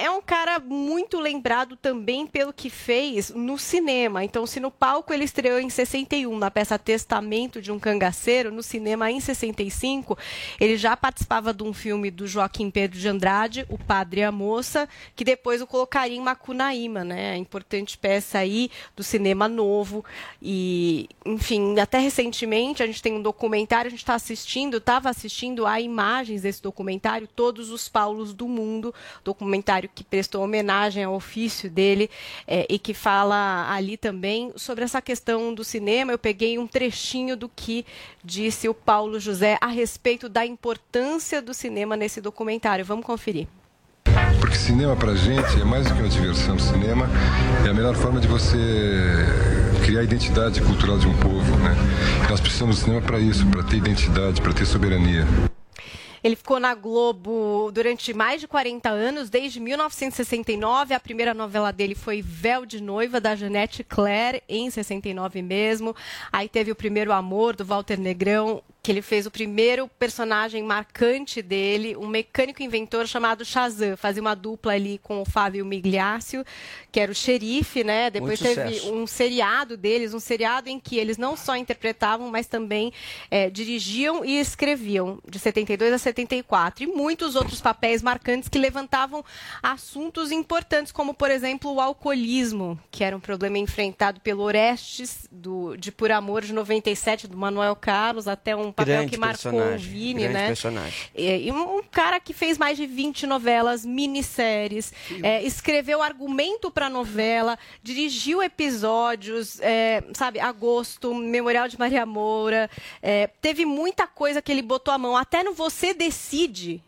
é um cara muito lembrado também pelo que fez no cinema. Então, se no palco ele estreou em 61 na peça Testamento de um Cangaceiro, no cinema em 65, ele já participava de um filme do Joaquim Pedro de Andrade, O Padre e a Moça, que depois o colocaria em Macunaíma, né? A importante peça aí do cinema novo. E, enfim, até recentemente a gente tem um documentário, a gente está assistindo, estava assistindo a imagens desse documentário, Todos os Paulos do Mundo, documentário que prestou homenagem ao ofício dele eh, e que fala ali também sobre essa questão do cinema. Eu peguei um trechinho do que disse o Paulo José a respeito da importância do cinema nesse documentário. Vamos conferir.
Porque cinema pra gente é mais do que uma diversão. Cinema é a melhor forma de você
criar a identidade cultural de um povo, né? Nós precisamos do cinema para isso, para ter identidade, para ter soberania.
Ele ficou na Globo durante mais de 40 anos, desde 1969. A primeira novela dele foi Véu de Noiva, da Janete Claire, em 69 mesmo. Aí teve o Primeiro Amor, do Walter Negrão, que ele fez o primeiro personagem marcante dele, um mecânico inventor chamado Shazam. Fazia uma dupla ali com o Fábio Migliaccio, que era o xerife, né? Depois
Muito
teve
sucesso.
um seriado deles, um seriado em que eles não só interpretavam, mas também eh, dirigiam e escreviam, de 72 a 74. E muitos outros papéis marcantes que levantavam assuntos importantes, como, por exemplo, o alcoolismo, que era um problema enfrentado pelo Orestes, do, de Por Amor, de 97, do Manuel Carlos, até um papel
Grande
que marcou o Vini, né?
personagem.
E, um um cara que fez mais de 20 novelas, minisséries, é, escreveu argumento para novela, dirigiu episódios, é, sabe, Agosto, Memorial de Maria Moura, é, teve muita coisa que ele botou a mão, até no Você Decide.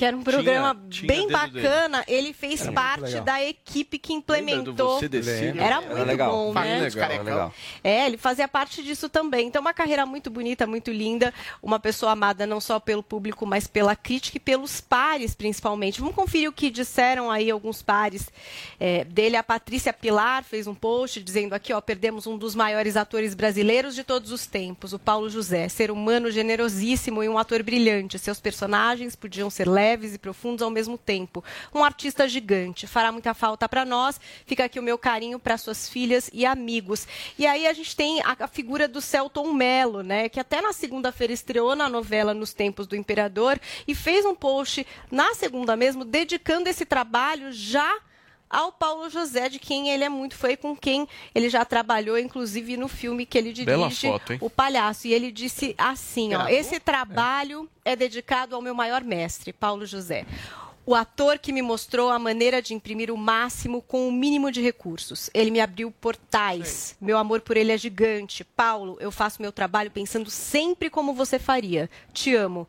Que era um
Tinha-
programa
tinha
bem
dedo dele.
bacana. Ele fez
Era
parte da equipe que implementou.
Você Decide?
Era
Era
muito
legal.
bom, né?
Legal, legal.
É, ele fazia parte disso também. Então, uma carreira muito bonita, muito linda. Uma pessoa amada não só pelo público, mas pela crítica e pelos pares, principalmente. Vamos conferir o que disseram aí alguns pares é, dele. A Patrícia Pilar fez um post dizendo aqui, ó, perdemos um dos maiores atores brasileiros de todos os tempos, o Paulo José. Ser humano generosíssimo e um ator brilhante. Seus personagens podiam ser leves e profundos ao mesmo tempo. Um artista gigante. Fará muita falta para nós. Fica aqui o meu carinho para suas filhas e amigos. E aí a gente tem a, a figura do Celton Mello, né? Que até na segunda-feira estreou na novela Nos Tempos do Imperador e fez um post na segunda mesmo, dedicando esse trabalho já ao Paulo José, de quem ele é muito foi com quem ele já trabalhou, inclusive no filme que ele dirige,
Bela foto, hein?
O Palhaço. E ele disse assim, ó, esse trabalho é dedicado ao meu maior mestre, Paulo José. O ator que me mostrou a maneira de imprimir o máximo com o mínimo de recursos. Ele me abriu portais. Meu amor por ele é gigante. Paulo, eu faço meu trabalho pensando sempre como você faria. Te amo.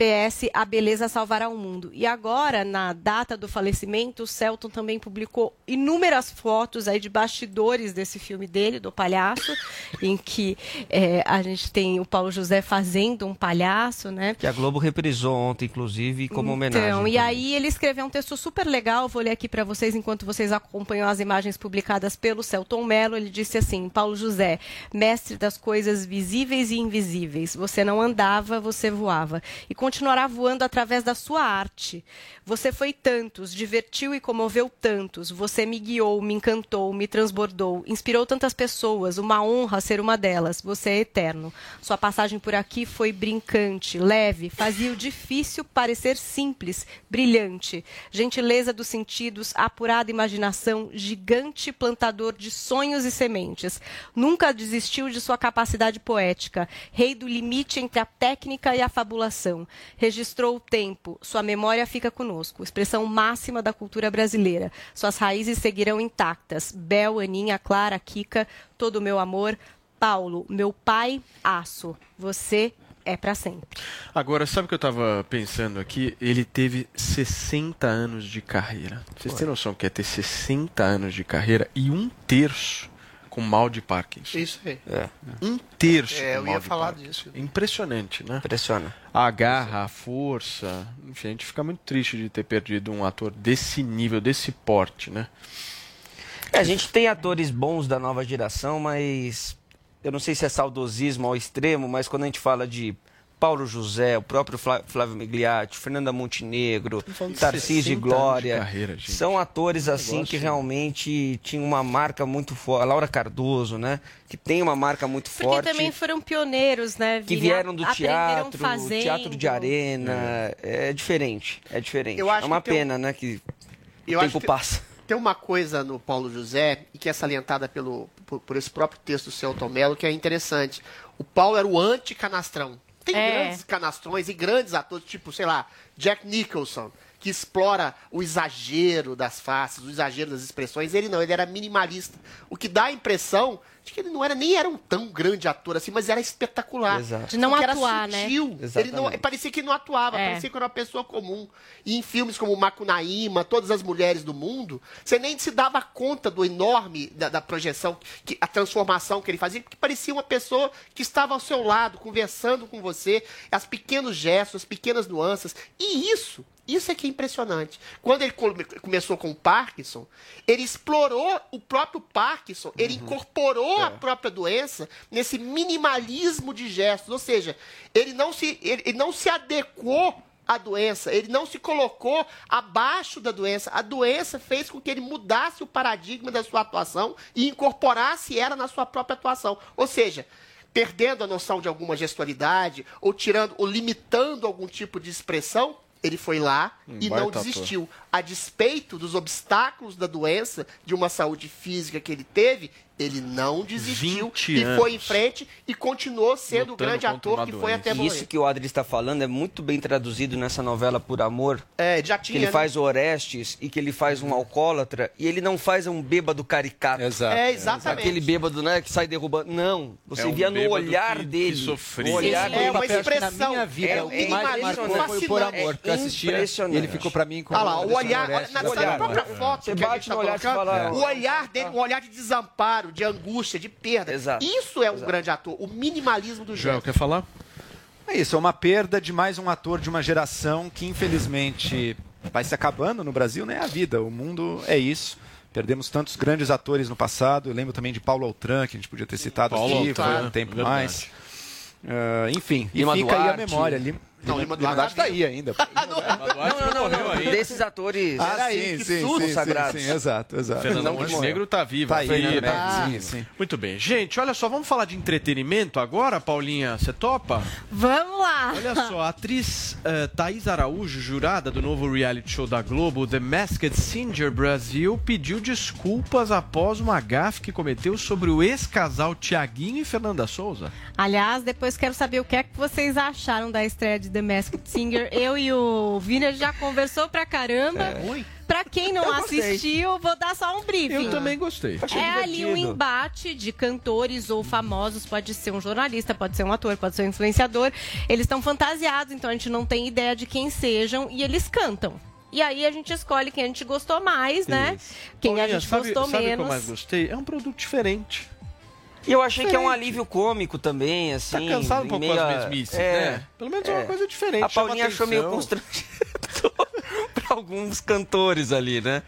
PS, a beleza salvará o mundo. E agora, na data do falecimento, o Celton também publicou inúmeras fotos aí de bastidores desse filme dele, do palhaço, em que eh, a gente tem o Paulo José fazendo um palhaço, né?
Que a Globo reprisou ontem, inclusive, como homenagem.
Então, e aí ele escreveu um texto super legal, vou ler aqui para vocês enquanto vocês acompanham as imagens publicadas pelo Celton Mello. Ele disse assim: Paulo José, mestre das coisas visíveis e invisíveis. Você não andava, você voava. E continuará voando através da sua arte. Você foi tantos, divertiu e comoveu tantos. Você me guiou, me encantou, me transbordou, inspirou tantas pessoas. Uma honra ser uma delas. Você é eterno. Sua passagem por aqui foi brincante, leve, fazia o difícil parecer simples, brilhante. Gentileza dos sentidos, apurada imaginação, gigante plantador de sonhos e sementes. Nunca desistiu de sua capacidade poética, rei do limite entre a técnica e a fabulação. Registrou o tempo, sua memória fica conosco, expressão máxima da cultura brasileira. Suas raízes seguirão intactas. Bel, Aninha, Clara, Kika, todo o meu amor. Paulo, meu pai, aço. Você é para sempre.
Agora, sabe o que eu tava pensando aqui? Ele teve 60 anos de carreira. Vocês têm noção que é ter 60 anos de carreira e um terço com mal de Parkinson?
Isso aí.
Um terço
É,
com
eu
mal
ia
de
falar
Parkinson.
disso.
Impressionante, né?
Impressiona.
A garra, a força. Enfim, a gente fica muito triste de ter perdido um ator desse nível, desse porte, né?
É, a gente tem atores bons da nova geração, mas eu não sei se é saudosismo ao extremo, mas quando a gente fala de Paulo José, o próprio Flá- Flávio Migliatti, Fernanda Montenegro, Tarcísio
60
de
anos
Glória,
carreira,
são atores assim
negócio-
que realmente tinham uma marca muito forte. A Laura Cardoso, né? Que tem uma marca muito
Porque
forte.
também foram pioneiros, né?
que vieram do
Aprenderam
teatro,
fazendo.
teatro de arena, é, diferente, é diferente.
Eu acho
é uma
que tem um-
pena, né, que
Eu
o
acho
tempo
que
passa.
Tem uma coisa no Paulo José, e que é salientada pelo, por, por esse próprio texto do Celton Mello, que é interessante. O Paulo era o anti-canastrão. Tem
É.
grandes canastrões e grandes atores, tipo, sei lá, Jack Nicholson, que explora o exagero das faces, o exagero das expressões. Ele não, ele era minimalista. O que dá a impressão que ele não era nem era um tão grande ator assim, mas era espetacular.
Exato.
De não
Porque era
atuar, né?
sutil. Ele não, parecia que não atuava,
É.
parecia que era uma pessoa comum. E em filmes como Macunaíma, Todas as Mulheres do Mundo, você nem se dava conta do enorme, da, da projeção, que, a transformação que ele fazia, porque parecia uma pessoa que estava ao seu lado, conversando com você, as pequenos gestos, as pequenas nuances. E isso, isso é que é impressionante. Quando ele come- começou com o Parkinson, ele explorou o próprio Parkinson, ele incorporou a própria doença nesse minimalismo de gestos. Ou seja, ele não se, ele, ele não se adequou à doença, ele não se colocou abaixo da doença. A doença fez com que ele mudasse o paradigma da sua atuação e incorporasse ela na sua própria atuação. Ou seja, perdendo a noção de alguma gestualidade, ou tirando, ou limitando algum tipo de expressão, ele foi lá
Um
e não
ator.
A despeito dos obstáculos da doença, de uma saúde física que ele teve, ele não desistiu
20
e foi em frente e continuou sendo o grande ator
uma
que foi até
E
morrer.
Isso que o Adri está falando é muito bem traduzido nessa novela Por Amor.
É, já
Que
tinha,
ele
né?
faz o Orestes e que ele faz um alcoólatra e ele não faz um bêbado caricato.
Exato.
É, exatamente.
Aquele bêbado, né, que sai derrubando. Não, você
É um
via no olhar
que- que
dele.
sofria.
No olhar
É
dele.
uma
papel, acho que na
expressão.
minha vida,
É
o que mais marcou foi o Por. Amor, que eu.
Impressionante.
E ele ficou pra mim como
Olha lá, o olhar, olha, na,
da
na própria foto
Você
que a gente tá
no olhar
colocando,
fala,
o olhar dele, um olhar de desamparo, de angústia, de perda.
Exato.
Isso é um grande ator, o minimalismo do
Joel,
gesto.
quer falar?
É isso, é uma perda de mais um ator de uma geração que infelizmente vai se acabando no Brasil, né? A vida, o mundo é isso. Perdemos tantos grandes atores no passado. Eu lembro também de Paulo Altran, que a gente podia ter citado
Paulo
aqui,
Altran,
foi um tempo
verdade.
mais. Ah, enfim, e fica aí a
Duarte.
memória. Lima,
Não,
Lima,
Duarte
tá aí ainda.
Não, não, não, não. Desses atores
Ah, sim, sim, sim, sim,
sagrados.
sim, exato, exato.
Que
Montenegro tá viva.
Tá aí, né?
né?
Sim, sim.
Muito bem. Gente, olha só, vamos falar de entretenimento agora, Paulinha? Você topa?
Vamos lá.
Olha só, a atriz uh, Thaís Araújo, jurada do novo reality show da Globo, The Masked Singer Brasil, pediu desculpas após uma gafe que cometeu sobre o ex-casal Tiaguinho e Fernanda Souza.
Aliás, depois quero saber o que é que vocês acharam da estreia de The Masked Singer. Eu e o Vina já conversou pra caramba.
Ui.
Pra quem não
Eu gostei.
assistiu, vou dar só um briefing.
Eu também gostei.
Achei
É ali um
divertido.
embate de cantores ou famosos, pode ser um jornalista, pode ser um ator, pode ser um influenciador. Eles estão fantasiados, então a gente não tem ideia de quem sejam e eles cantam. E aí a gente escolhe quem a gente gostou mais, né? Quem a
Paulinha,
gente
sabe,
gostou
sabe o que
menos.
eu mais gostei? É um produto diferente.
E eu achei que é um
Diferente.
alívio cômico também, assim.
Tá cansado um pouco com
meio
as mesmices,
é,
né? Pelo menos é uma
é.
coisa diferente.
A Paulinha achou meio constrangedor pra alguns cantores ali, né?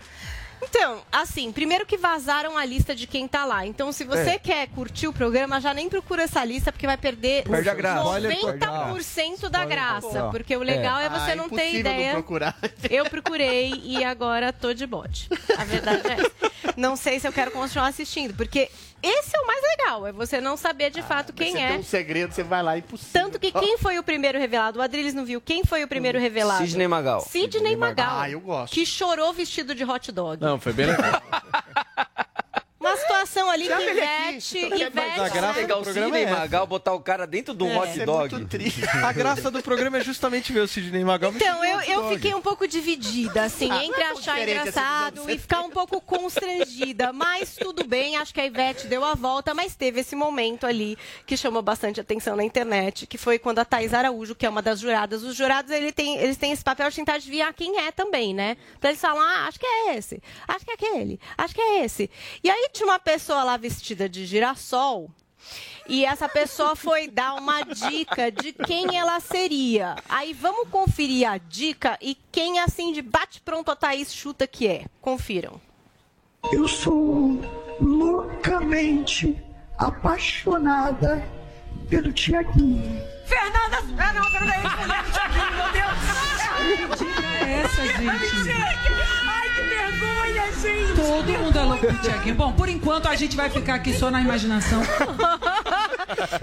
Então, assim, primeiro que vazaram a lista de quem tá lá. Então, se você
É.
quer curtir o programa, já nem procura essa lista, porque vai perder
Perde a graça.
90% da graça. Porque o legal é, você
Ah,
não ter
não
ideia.
procurar.
Eu procurei e agora tô de bote. A verdade é essa. Não sei se eu quero continuar assistindo, porque esse é o mais legal, é você não saber de fato quem
você
é.
tem um segredo, você vai lá, é impossível.
Tanto que quem foi o primeiro revelado? O Adriles não viu. Quem foi o primeiro revelado?
Sidney Magal.
Sidney Magal.
Ah, eu gosto.
Que chorou vestido de hot dog.
Não, foi bem legal.
Situação ali
aqui.
Ivete,
Mas a
Ivete...
graça
Pegar
do
o
programa
Sidney
é.
Magal, botar o cara dentro de um
É.
hot
é
dog.
triste.
A graça do programa é justamente ver o Sidney Magal
Então, eu, eu fiquei um pouco dividida, assim,
Ah,
entre
é
achar engraçado e ficar um pouco constrangida. Mas tudo bem, acho que a Ivete deu a volta, mas teve esse momento ali que chamou bastante atenção na internet, que foi quando a Thais Araújo, que é uma das juradas, os jurados ele tem, eles têm esse papel de tentar adivinhar quem é também, né? Pra eles falar, ah, acho que é esse, acho que é aquele, acho que é esse. E aí tinha uma pessoa lá vestida de girassol. E essa pessoa foi dar uma dica de quem ela seria. Aí vamos conferir a dica e quem, assim, de bate-pronto a Thaís chuta que é. Confiram.
Eu sou loucamente apaixonada pelo Tiaguinho.
Fernanda! Ah, não, peraí, Fernanda Thiaguinho, meu Deus!
Que dica é essa, gente?
Que vergonha, gente!
Todo mundo é louco pro Tiaguinho. Bom, por enquanto a gente vai ficar aqui só na imaginação.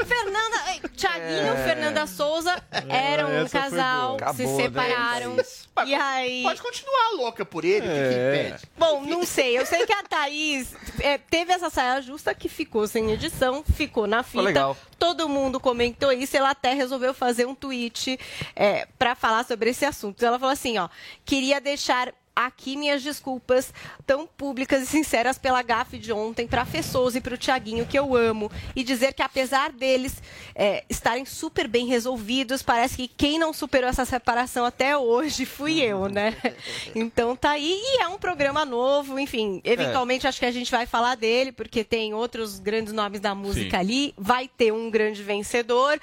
Fernanda, Thiaguinho e Fernanda Souza eram um
essa foi
casal,
boa.
se
Acabou, né?
separaram. E aí.
Pode continuar louca por ele, o que, que
É.
impede?
Bom, não sei. Eu sei que a Thaís é, teve essa saia justa que ficou sem edição, ficou na fita.
legal.
Todo mundo comentou isso. Ela até resolveu fazer um tweet é, para falar sobre esse assunto. Ela falou assim: ó, queria deixar aqui minhas desculpas tão públicas e sinceras pela gafe de ontem para Fessoso e para o Tiaguinho, que eu amo, e dizer que apesar deles é, estarem super bem resolvidos, parece que quem não superou essa separação até hoje fui eu, né? Então tá aí, e é um programa novo, enfim, eventualmente acho que a gente vai falar dele, porque tem outros grandes nomes da música
Sim.
ali, vai ter um grande vencedor.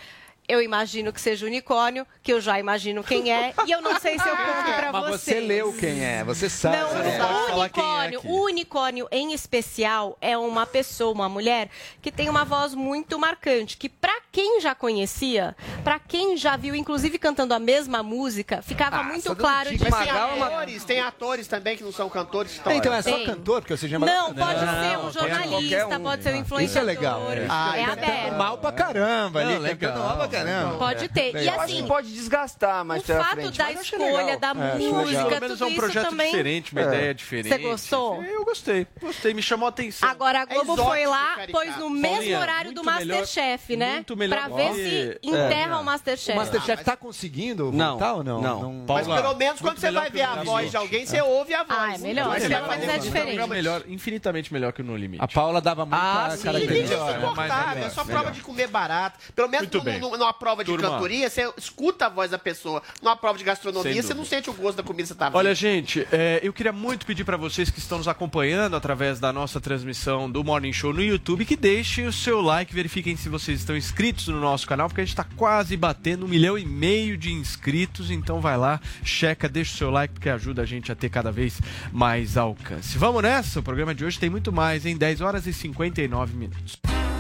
Eu imagino que seja unicórnio, que eu já imagino quem é, e eu não sei se eu conto pra
Mas
vocês.
você leu quem é, você sabe.
Não,
Você
o
pode falar quem é
unicórnio,
aqui.
o unicórnio em especial é uma pessoa, uma mulher que tem uma voz muito marcante, que pra quem já conhecia, pra quem já viu inclusive cantando a mesma música, ficava muito claro de
Mas tem atores, tem atores também que não são cantores. que
Então é só
Tem.
cantor, porque você já
Não, pode ser um jornalista,
um.
pode ser um
Isso é
influenciador.
legal.
É, aberto.
Mal pra caramba
Não,
ali,
legal.
cantando mal pra caramba.
Pode ter. E
Eu acho
assim,
que pode desgastar mais
o fato
frente.
da
mas eu achei
escolha
legal.
da
É,
música,
Pelo menos
tudo
é um
isso
projeto
também.
diferente, uma
É.
ideia diferente.
Você gostou?
Eu gostei, gostei, me chamou a atenção.
Agora a Globo
exótico,
foi lá,
caricato.
pôs no mesmo
Paulinha,
horário do
muito melhor-
Masterchef, né?
muito melhor
Pra ver se enterra
É.
o Masterchef.
O Masterchef tá conseguindo
Não,
voltar ou não?
não.
Mas pelo menos quando
muito
você vai ver a
No
voz
Limite.
de alguém, você ouve a voz.
Ah, é melhor,
Mas vai
é diferente.
Melhor, infinitamente melhor que o No Limite.
A Paula dava muita
Ah, sim.
Gente, é insuportável, é só
melhor.
prova de comer barato. Pelo menos
Muito
num-
bem.
num- numa prova de
Turma.
cantoria, você escuta a voz da pessoa. Numa prova de gastronomia, você não sente o gosto da comida que você tá vendo.
Olha, gente, é, eu queria muito pedir para vocês que estão nos acompanhando através da nossa transmissão do Morning Show no YouTube que deixem o seu like, verifiquem se vocês estão inscritos no nosso canal, porque a gente está quase batendo um milhão e meio de inscritos. Então vai lá, checa, deixa o seu like, porque ajuda a gente a ter cada vez mais alcance. Vamos nessa? O programa de hoje tem muito mais, em 10 horas e 59 minutos.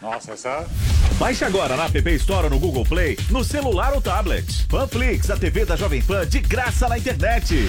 Nossa, essa.
Baixe agora na App Store ou no Google Play, no celular ou tablet. Panflix, a TV da Jovem Pan de graça na internet.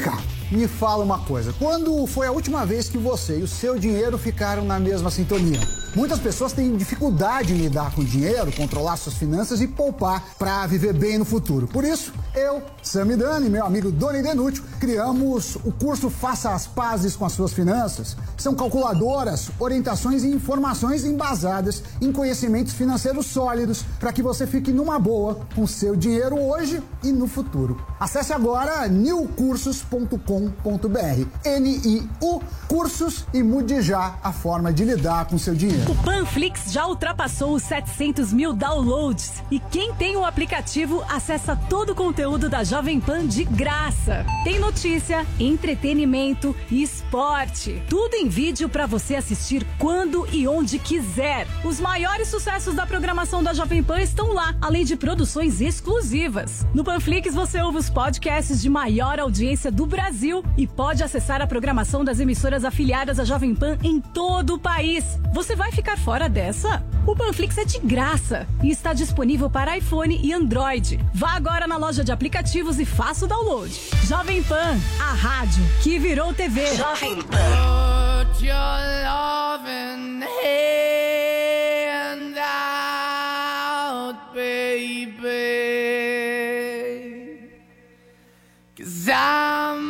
Vem cá, me fala uma coisa. Quando foi a última vez que você e o seu dinheiro ficaram na mesma sintonia? Muitas pessoas têm dificuldade em lidar com dinheiro, controlar suas finanças e poupar para viver bem no futuro. Por isso, eu, Samidani e meu amigo Doni Denútil criamos o curso Faça as Pazes com as Suas Finanças. São calculadoras, orientações e informações embasadas em conhecimentos financeiros sólidos para que você fique numa boa com seu dinheiro hoje e no futuro. Acesse agora newcursos.com.br. N-I-U Cursos e mude já a forma de lidar com seu dinheiro.
O Panflix já ultrapassou os 700 mil downloads e quem tem o aplicativo acessa todo o conteúdo da Jovem Pan de graça. Tem notícia, entretenimento e esporte. Tudo em vídeo para você assistir quando e onde quiser. Os maiores sucessos da programação da Jovem Pan estão lá, além de produções exclusivas. No Panflix você ouve os podcasts de maior audiência do Brasil e pode acessar a programação das emissoras afiliadas à Jovem Pan em todo o país. Você vai ficar fora dessa? O Panflix é de graça e está disponível para iPhone e Android. Vá agora na loja de aplicativos e faça o download. Jovem Pan, a rádio que virou TV. Jovem
Put your loving hand out, baby. Cause I'm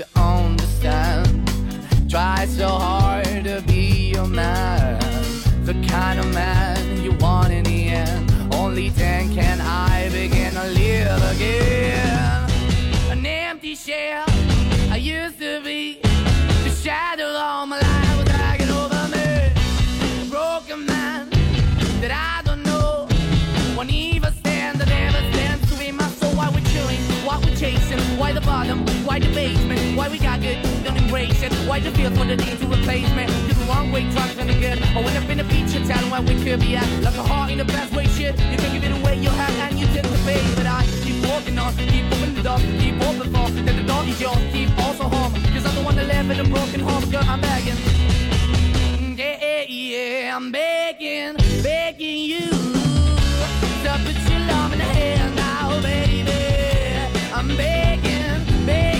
to understand. Try so hard to be your man. The kind of man you want in the end. Only then can I begin to live again. An empty shell I used to be. The shadow all my life was over me. A broken man that I don't know. Won't even stand, stands to be. Why we chilling? Why we chasing? Why the bottom? Why the basement? Why we got good? Don't embrace it. Why the feel for the need to replace me? You're the wrong way, trying to good. I went up in the feature town where we could be at. Like a heart in the best way, shit. You can give it away, you have, and you tend to pay. But I keep walking on, keep moving the dog, keep open for. That the dog is yours, keep also home. Cause I'm the one that live in a broken home, girl, I'm begging. Yeah, yeah, yeah, I'm begging, begging you. To put your love in the hand now, baby. I'm begging, begging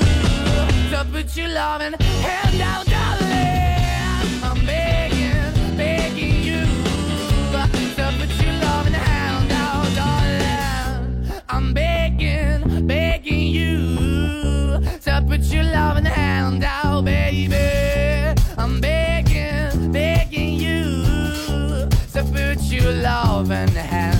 To put your loving hand out, darling. I'm begging, begging you. To put your loving hand out, darling. I'm begging, begging you. To put your loving hand out, baby. I'm begging, begging you. To put your loving hand out.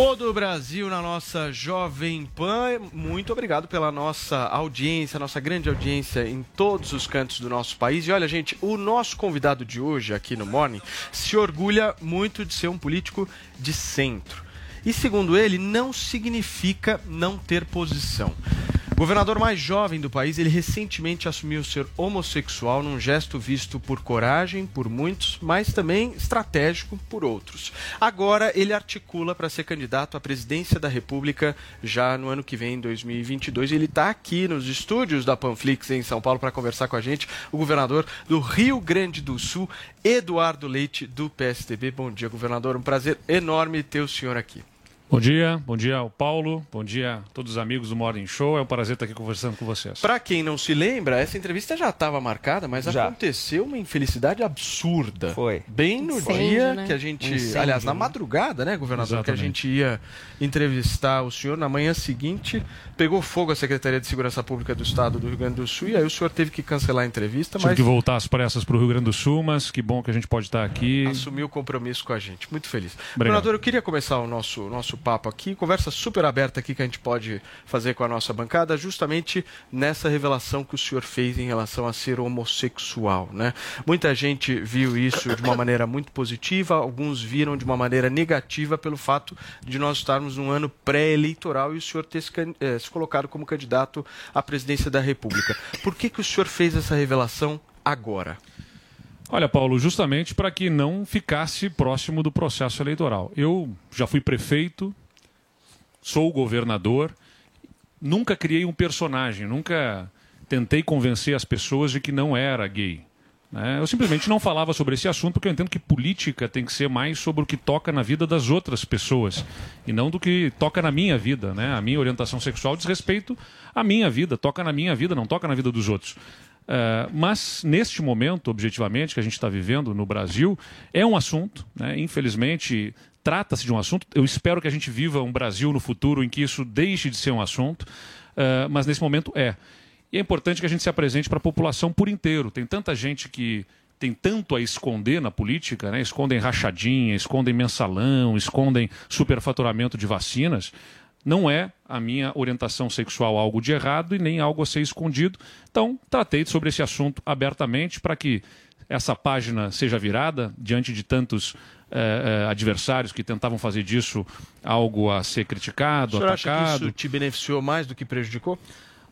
O Brasil na nossa Jovem Pan. Muito obrigado pela nossa audiência, nossa grande audiência em todos os cantos do nosso país. E olha, gente, o nosso convidado de hoje aqui no Morning se orgulha muito de ser um político de centro. E segundo ele, não significa não ter posição. Governador mais jovem do país, ele recentemente assumiu ser homossexual num gesto visto por coragem por muitos, mas também estratégico por outros. Agora ele articula para ser candidato à presidência da República já no ano que vem, em 2022. Ele está aqui nos estúdios da Panflix em São Paulo para conversar com a gente, o governador do Rio Grande do Sul, Eduardo Leite, do PSDB. Bom dia, governador. Um prazer enorme ter o senhor aqui.
Bom dia, bom dia ao Paulo, bom dia a todos os amigos do Morning Show. É um prazer estar aqui conversando com vocês.
Para quem não se lembra, essa entrevista já estava marcada, mas
Já.
aconteceu uma infelicidade absurda.
Foi.
Bem no
Incêndio,
dia
né?
que a gente.
Incêndio,
aliás, na
né?
madrugada, né, governador? Que a
Exatamente.
gente ia entrevistar o senhor. Na manhã seguinte, pegou fogo a Secretaria de Segurança Pública do Estado do Rio Grande do Sul e aí o senhor teve que cancelar a entrevista,
Tive
mas
que voltar às pressas para o Rio Grande do Sul, mas que bom que a gente pode estar aqui.
assumiu o compromisso com a gente. Muito feliz.
Obrigado.
Governador, eu queria começar o nosso, nosso papo aqui, conversa super aberta aqui que a gente pode fazer com a nossa bancada, justamente nessa revelação que o senhor fez em relação a ser homossexual. Né? Muita gente viu isso de uma maneira muito positiva, alguns viram de uma maneira negativa pelo fato de nós estarmos num ano pré-eleitoral e o senhor ter se, eh, se colocado como candidato à presidência da República. Por que, que o senhor fez essa revelação agora?
Olha, Paulo, justamente para que não ficasse próximo do processo eleitoral. Eu já fui prefeito, sou governador, nunca criei um personagem, nunca tentei convencer as pessoas de que não era gay. né? Eu simplesmente não falava sobre esse assunto porque eu entendo que política tem que ser mais sobre o que toca na vida das outras pessoas e não do que toca na minha vida. Né? A minha orientação sexual diz respeito à minha vida, toca na minha vida, não toca na vida dos outros. Uh, mas neste momento, objetivamente, que a gente está vivendo no Brasil, é um assunto, né, infelizmente, trata-se de um assunto. Eu espero que a gente viva um Brasil no futuro em que isso deixe de ser um assunto, uh, mas nesse momento é. E é importante que a gente se apresente para a população por inteiro. Tem tanta gente que tem tanto a esconder na política, né? escondem rachadinha, escondem mensalão, escondem superfaturamento de vacinas. Não é a minha orientação sexual algo de errado e nem algo a ser escondido. Então, tratei sobre esse assunto abertamente para que essa página seja virada diante de tantos eh, eh, adversários que tentavam fazer disso algo a ser criticado,
O senhor acha que
atacado.
isso te beneficiou mais do que prejudicou?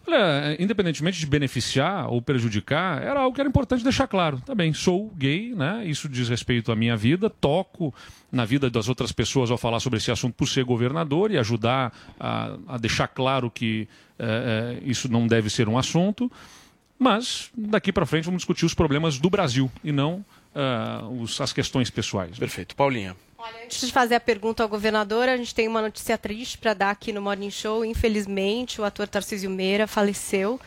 Olha, independentemente de beneficiar ou prejudicar, era algo que era importante deixar claro. Tá bem, sou gay, né? Isso diz respeito à minha vida, toco na vida das outras pessoas ao falar sobre esse assunto por ser governador e ajudar a, a deixar claro que eh, eh, isso não deve ser um assunto. Mas daqui para frente vamos discutir os problemas do Brasil e não ah, os- as questões pessoais.
Perfeito. Paulinha.
Antes de fazer a pergunta ao governador, a gente tem uma notícia triste para dar aqui no Morning Show. Infelizmente, o ator Tarcísio Meira faleceu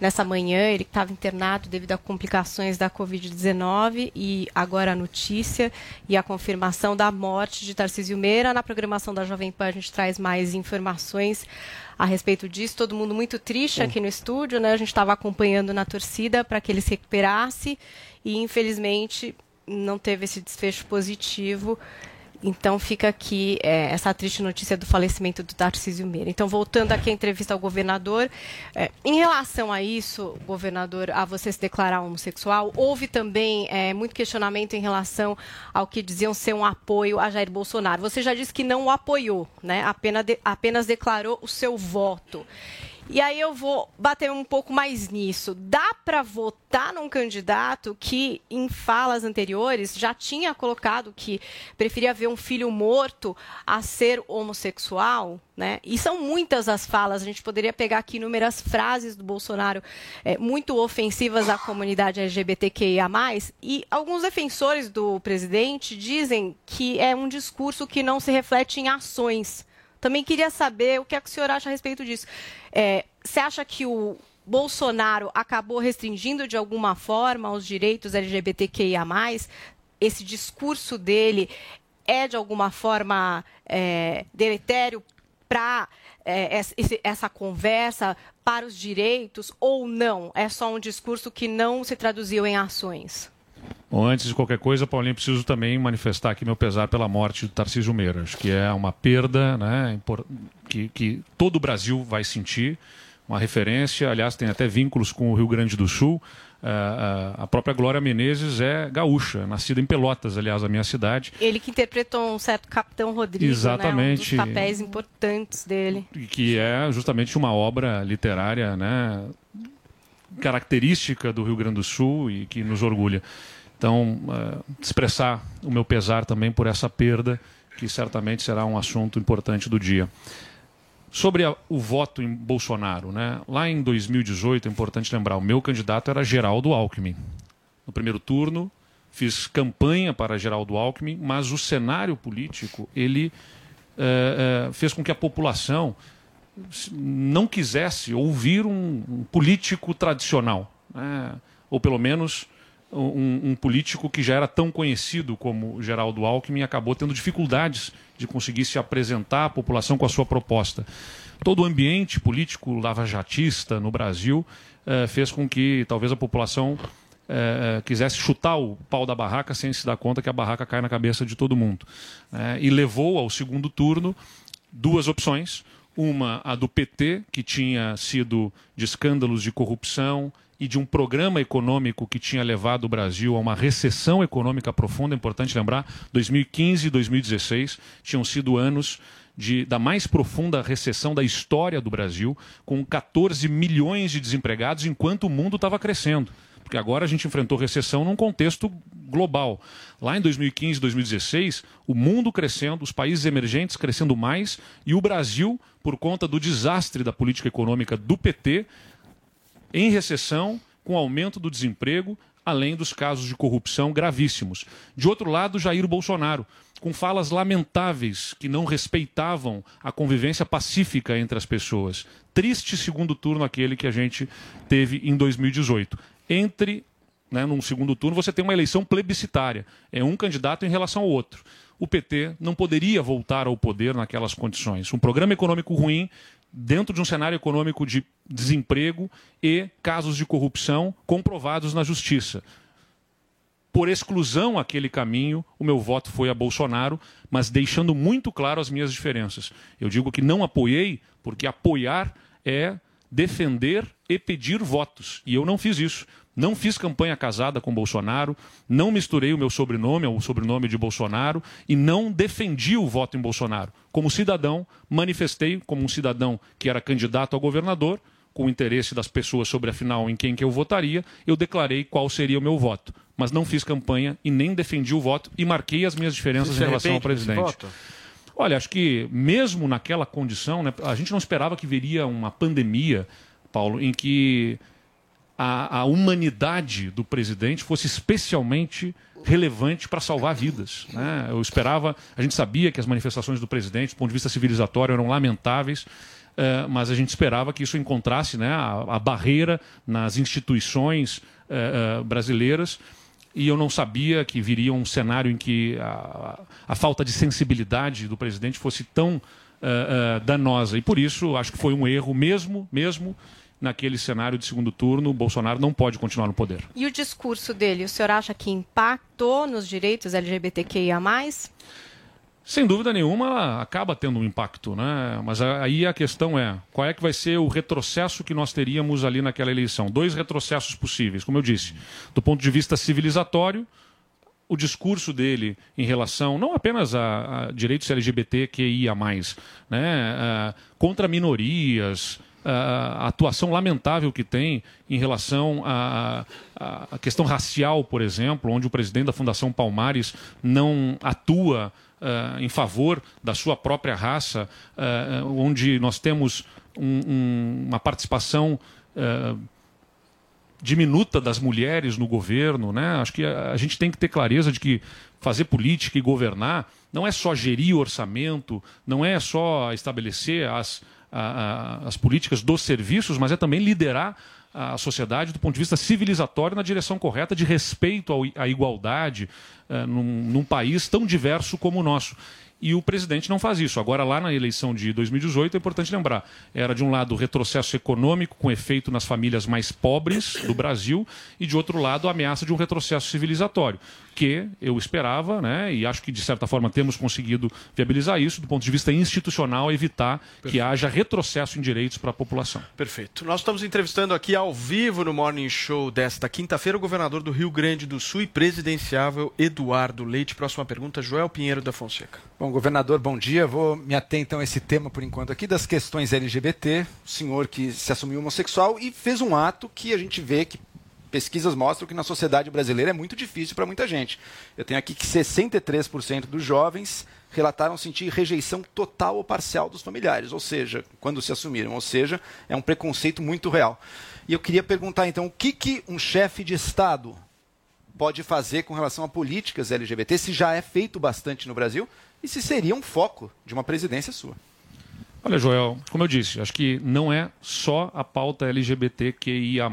nessa manhã. Ele estava internado devido a complicações da Covid-19 e agora a notícia e a confirmação da morte de Tarcísio Meira. Na programação da Jovem Pan, a gente traz mais informações a respeito disso. Todo mundo muito triste aqui no estúdio, né? A gente estava acompanhando na torcida para que ele se recuperasse e, infelizmente, não teve esse desfecho positivo. Então fica aqui é, essa triste notícia do falecimento do Tarcísio Meira. Então, voltando aqui à entrevista ao governador, é, em relação a isso, governador, a você se declarar homossexual, houve também é, muito questionamento em relação ao que diziam ser um apoio a Jair Bolsonaro. Você já disse que não o apoiou, né? apenas, de- apenas declarou o seu voto. E aí eu vou bater um pouco mais nisso. Dá para votar num candidato que, em falas anteriores, já tinha colocado que preferia ver um filho morto a ser homossexual? Né? E são muitas as falas. A gente poderia pegar aqui inúmeras frases do Bolsonaro eh, muito ofensivas à comunidade LGBTQIA. E alguns defensores do presidente dizem que é um discurso que não se reflete em ações. Também queria saber o que, é que o senhor acha a respeito disso. É, você acha que o Bolsonaro acabou restringindo de alguma forma os direitos LGBTQIA? Esse discurso dele é de alguma forma é, deletério para essa conversa, para os direitos, ou não? É só um discurso que não se traduziu em ações?
Antes de qualquer coisa, Paulinho, preciso também manifestar aqui meu pesar pela morte do Tarcísio Meira. Acho que é uma perda né, que, que todo o Brasil vai sentir. Uma referência, aliás, tem até vínculos com o Rio Grande do Sul. Ah, ah, a própria Glória Menezes é gaúcha, nascida em Pelotas, aliás, a minha cidade.
Ele que interpretou um certo Capitão Rodrigo,
Exatamente.
né? um dos papéis importantes dele.
que é justamente uma obra literária né, característica do Rio Grande do Sul e que nos orgulha. Então, eh, expressar o meu pesar também por essa perda, que certamente será um assunto importante do dia. Sobre a- o voto em Bolsonaro, né? lá em 2018, é importante lembrar, o meu candidato era Geraldo Alckmin. No primeiro turno, fiz campanha para Geraldo Alckmin, mas o cenário político ele eh, eh, fez com que a população não quisesse ouvir um, um político tradicional, né? ou pelo menos um, um político que já era tão conhecido como Geraldo Alckmin acabou tendo dificuldades de conseguir se apresentar à população com a sua proposta. Todo o ambiente político lavajatista no Brasil eh, fez com que talvez a população eh, quisesse chutar o pau da barraca sem se dar conta que a barraca cai na cabeça de todo mundo. né? e levou ao segundo turno duas opções. Uma, a do PT, que tinha sido de escândalos de corrupção e de um programa econômico que tinha levado o Brasil a uma recessão econômica profunda. É importante lembrar, 2015 e 2016 tinham sido anos de, da mais profunda recessão da história do Brasil, com 14 milhões de desempregados, enquanto o mundo estava crescendo. Porque agora a gente enfrentou recessão num contexto global. Lá em 2015, 2016, o mundo crescendo, os países emergentes crescendo mais e o Brasil, por conta do desastre da política econômica do PT, em recessão, com aumento do desemprego, além dos casos de corrupção gravíssimos. De outro lado, Jair Bolsonaro, com falas lamentáveis que não respeitavam a convivência pacífica entre as pessoas. Triste segundo turno aquele que a gente teve em 2018. Entre, né, num segundo turno, você tem uma eleição plebiscitária. É um candidato em relação ao outro. O PT não poderia voltar ao poder naquelas condições. Um programa econômico ruim, dentro de um cenário econômico de desemprego e casos de corrupção comprovados na justiça. Por exclusão aquele caminho, o meu voto foi a Bolsonaro, mas deixando muito claro as minhas diferenças. Eu digo que não apoiei, porque apoiar é defender e pedir votos. E eu não fiz isso. Não fiz campanha casada com Bolsonaro, não misturei o meu sobrenome ao sobrenome de Bolsonaro e não defendi o voto em Bolsonaro. Como cidadão, manifestei como um cidadão que era candidato a governador, com o interesse das pessoas sobre afinal em quem que eu votaria, eu declarei qual seria o meu voto. Mas não fiz campanha e nem defendi o voto e marquei as minhas diferenças em relação ao presidente. Olha, acho que mesmo naquela condição, né, a gente não esperava que viria uma pandemia, Paulo, em que a, a humanidade do presidente fosse especialmente relevante para salvar vidas. Né? Eu esperava, a gente sabia que as manifestações do presidente, do ponto de vista civilizatório, eram lamentáveis, eh, mas a gente esperava que isso encontrasse né, a, a barreira nas instituições eh, eh, brasileiras e eu não sabia que viria um cenário em que a, a falta de sensibilidade do presidente fosse tão danosa. E por isso acho que foi um erro mesmo, mesmo naquele cenário de segundo turno, o Bolsonaro não pode continuar no poder.
E o discurso dele, o senhor acha que impactou nos direitos LGBTQIA+.
Sem dúvida nenhuma, acaba tendo um impacto, né? Mas aí a questão é, qual é que vai ser o retrocesso que nós teríamos ali naquela eleição? Dois retrocessos possíveis, como eu disse. Do ponto de vista civilizatório, o discurso dele em relação não apenas a, a direitos LGBTQIA+, né, ah, contra minorias, a atuação lamentável que tem em relação à questão racial, por exemplo, onde o presidente da Fundação Palmares não atua ah, em favor da sua própria raça, ah, onde nós temos um- um- uma participação ah, diminuta das mulheres no governo, né? Acho que a, a gente tem que ter clareza de que fazer política e governar não é só gerir orçamento, não é só estabelecer as, a- a- as políticas dos serviços, mas é também liderar a sociedade do ponto de vista civilizatório na direção correta de respeito à igualdade eh, num, num país tão diverso como o nosso. E o presidente não faz isso. Agora, lá na eleição de 2018, é importante lembrar: era de um lado o retrocesso econômico com efeito nas famílias mais pobres do Brasil, e de outro lado a ameaça de um retrocesso civilizatório, que eu esperava, né, e acho que de certa forma temos conseguido viabilizar isso, do ponto de vista institucional, evitar que haja retrocesso em direitos para a população.
Perfeito. Nós estamos entrevistando aqui ao vivo no Morning Show desta quinta-feira o governador do Rio Grande do Sul e presidenciável Eduardo Leite. Próxima pergunta, Joel Pinheiro da Fonseca.
Bom, governador, bom dia. Vou me ater então a esse tema por enquanto aqui das questões LGBT. O senhor que se assumiu homossexual e fez um ato que a gente vê que pesquisas mostram que na sociedade brasileira é muito difícil para muita gente. Eu tenho aqui que 63% dos jovens relataram sentir rejeição total ou parcial dos familiares, ou seja, quando se assumiram, ou seja, é um preconceito muito real. E eu queria perguntar então, o que, que um chefe de Estado pode fazer com relação a políticas LGBT, se já é feito bastante no Brasil e se seria um foco de uma presidência sua.
Olha, Joel, como eu disse, acho que não é só a pauta LGBTQIA,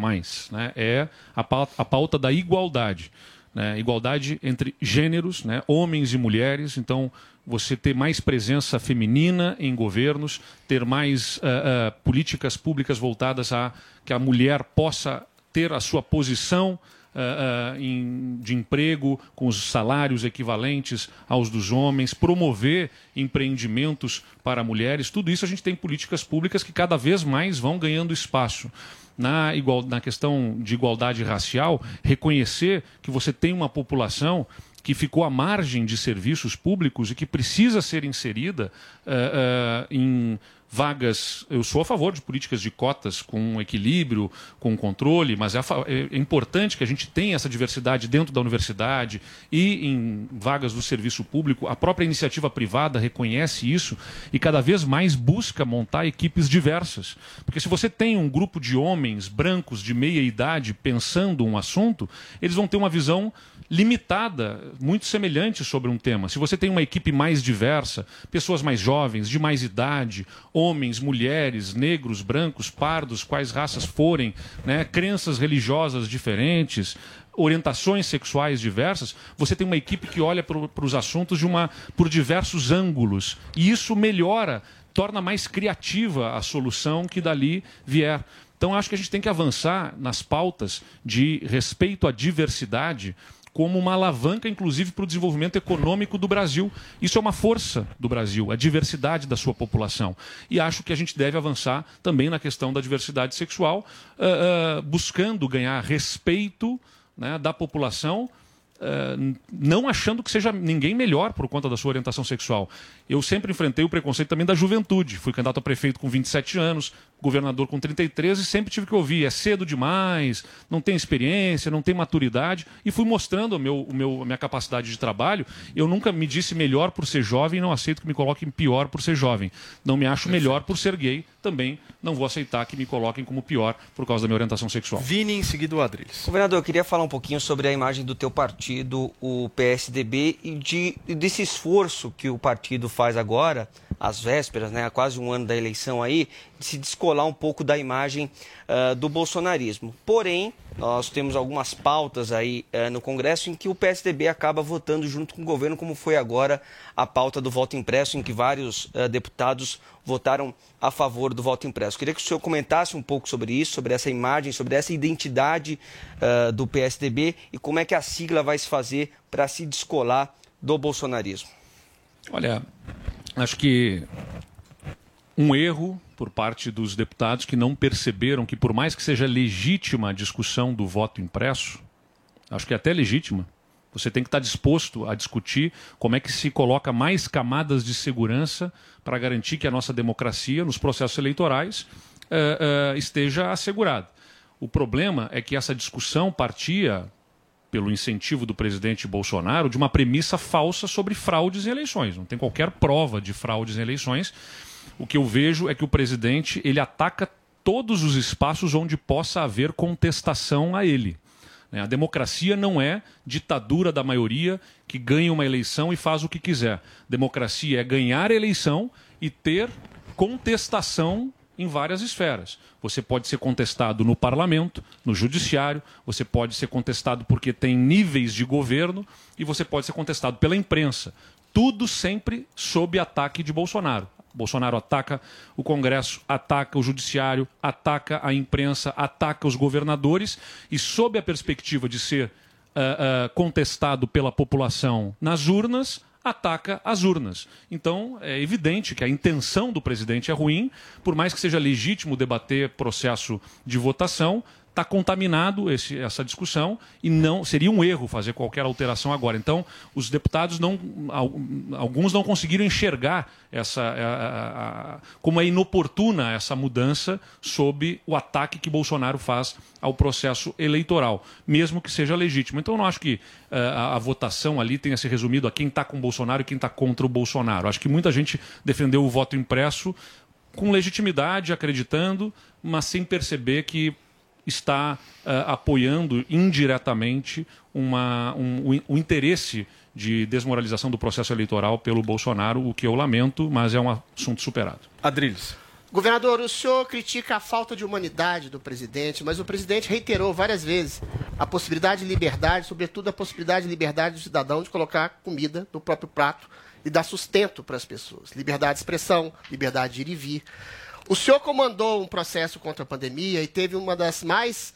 né? é a pauta, a pauta da igualdade. Né? Igualdade entre gêneros, né? homens e mulheres. Então, você ter mais presença feminina em governos, ter mais ah, ah, políticas públicas voltadas a que a mulher possa ter a sua posição ah, em- de emprego com os salários equivalentes aos dos homens, promover empreendimentos para mulheres, tudo isso a gente tem políticas públicas que cada vez mais vão ganhando espaço. Na, igual, na questão de igualdade racial, reconhecer que você tem uma população que ficou à margem de serviços públicos e que precisa ser inserida eh, eh, em vagas. Eu sou a favor de políticas de cotas com equilíbrio, com controle, mas é, é- é importante que a gente tenha essa diversidade dentro da universidade e em vagas do serviço público. A própria iniciativa privada reconhece isso e cada vez mais busca montar equipes diversas. Porque se você tem um grupo de homens brancos de meia idade pensando um assunto, eles vão ter uma visão limitada, muito semelhante sobre um tema. Se você tem uma equipe mais diversa, pessoas mais jovens, de mais idade, homens, mulheres, negros, brancos, pardos, quais raças forem, né, crenças religiosas diferentes, orientações sexuais diversas, você tem uma equipe que olha para os assuntos de uma, por diversos ângulos. E isso melhora, torna mais criativa a solução que dali vier. Então, acho que a gente tem que avançar nas pautas de respeito à diversidade como uma alavanca, inclusive, para o desenvolvimento econômico do Brasil. Isso é uma força do Brasil, a diversidade da sua população. E acho que a gente deve avançar também na questão da diversidade sexual, uh, uh, buscando ganhar respeito né, da população. Uh, não achando que seja ninguém melhor por conta da sua orientação sexual. Eu sempre enfrentei o preconceito também da juventude. Fui candidato a prefeito com 27 anos, governador com 33 e sempre tive que ouvir: é cedo demais, não tem experiência, não tem maturidade. E fui mostrando o meu, o meu, a minha capacidade de trabalho. Eu nunca me disse melhor por ser jovem e não aceito que me coloquem pior por ser jovem. Não me acho melhor por ser gay, também não vou aceitar que me coloquem como pior por causa da minha orientação sexual.
Vini, em seguida o Adriles.
Governador, eu queria falar um pouquinho sobre a imagem do teu partido, o PSDB, e de, desse esforço que o partido faz agora, às vésperas, né, há quase um ano da eleição aí, de se descolar um pouco da imagem uh, do bolsonarismo. Porém, nós temos algumas pautas aí uh, no Congresso em que o PSDB acaba votando junto com o governo, como foi agora a pauta do voto impresso, em que vários uh, deputados votaram a favor do voto impresso. Queria que o senhor comentasse um pouco sobre isso, sobre essa imagem, sobre essa identidade do PSDB e como é que a sigla vai se fazer para se descolar do bolsonarismo.
Olha, acho que um erro por parte dos deputados que não perceberam que, por mais que seja legítima a discussão do voto impresso, acho que é até legítima, você tem que estar disposto a discutir como é que se coloca mais camadas de segurança para garantir que a nossa democracia nos processos eleitorais uh, uh, esteja assegurada. O problema é que essa discussão partia pelo incentivo do presidente Bolsonaro, de uma premissa falsa sobre fraudes em eleições. Não tem qualquer prova de fraudes em eleições. O que eu vejo é que o presidente ele ataca todos os espaços onde possa haver contestação a ele. Né? A democracia não é ditadura da maioria que ganha uma eleição e faz o que quiser. Democracia é ganhar a eleição e ter contestação em várias esferas. Você pode ser contestado no parlamento, no judiciário, você pode ser contestado porque tem níveis de governo e você pode ser contestado pela imprensa. Tudo sempre sob ataque de Bolsonaro. Bolsonaro ataca o Congresso, ataca o Judiciário, ataca a imprensa, ataca os governadores e, sob a perspectiva de ser uh, uh, contestado pela população nas urnas, ataca as urnas. Então, é evidente que a intenção do presidente é ruim, por mais que seja legítimo debater processo de votação, está contaminado esse, essa discussão e não seria um erro fazer qualquer alteração agora. Então, os deputados não, alguns não conseguiram enxergar essa, a, a, como é inoportuna essa mudança sob o ataque que Bolsonaro faz ao processo eleitoral, mesmo que seja legítimo. Então, eu não acho que uh, a, a, votação ali tenha se resumido a quem está com Bolsonaro e quem está contra o Bolsonaro. Acho que muita gente defendeu o voto impresso com legitimidade, acreditando, mas sem perceber que está uh, apoiando indiretamente uma, um, o, o interesse de desmoralização do processo eleitoral pelo Bolsonaro, o que eu lamento, mas é um assunto superado.
Adriles.
Governador, o senhor critica a falta de humanidade do presidente, mas o presidente reiterou várias vezes a possibilidade de liberdade, sobretudo a possibilidade de liberdade do cidadão de colocar comida no próprio prato e dar sustento para as pessoas. Liberdade de expressão, liberdade de ir e vir. O senhor comandou um processo contra a pandemia e teve uma das mais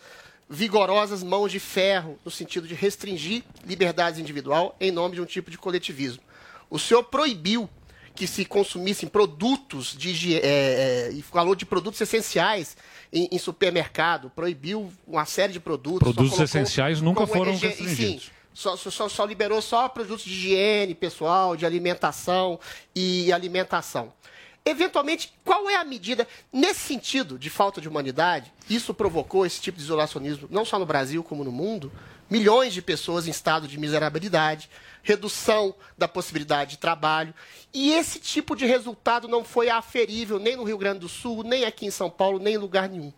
vigorosas mãos de ferro no sentido de restringir liberdades individual em nome de um tipo de coletivismo. O senhor proibiu que se consumissem produtos de é, é, e falou de produtos essenciais em, em, supermercado, proibiu uma série de produtos.
Produtos essenciais nunca foram restringidos. Sim,
só, só, só liberou só produtos de higiene pessoal, de alimentação e alimentação. Eventualmente, qual é a medida nesse sentido de falta de humanidade? Isso provocou esse tipo de isolacionismo, não só no Brasil como no mundo. Milhões de pessoas em estado de miserabilidade, redução da possibilidade de trabalho. E esse tipo de resultado não foi aferível nem no Rio Grande do Sul, nem aqui em São Paulo, nem em lugar nenhum.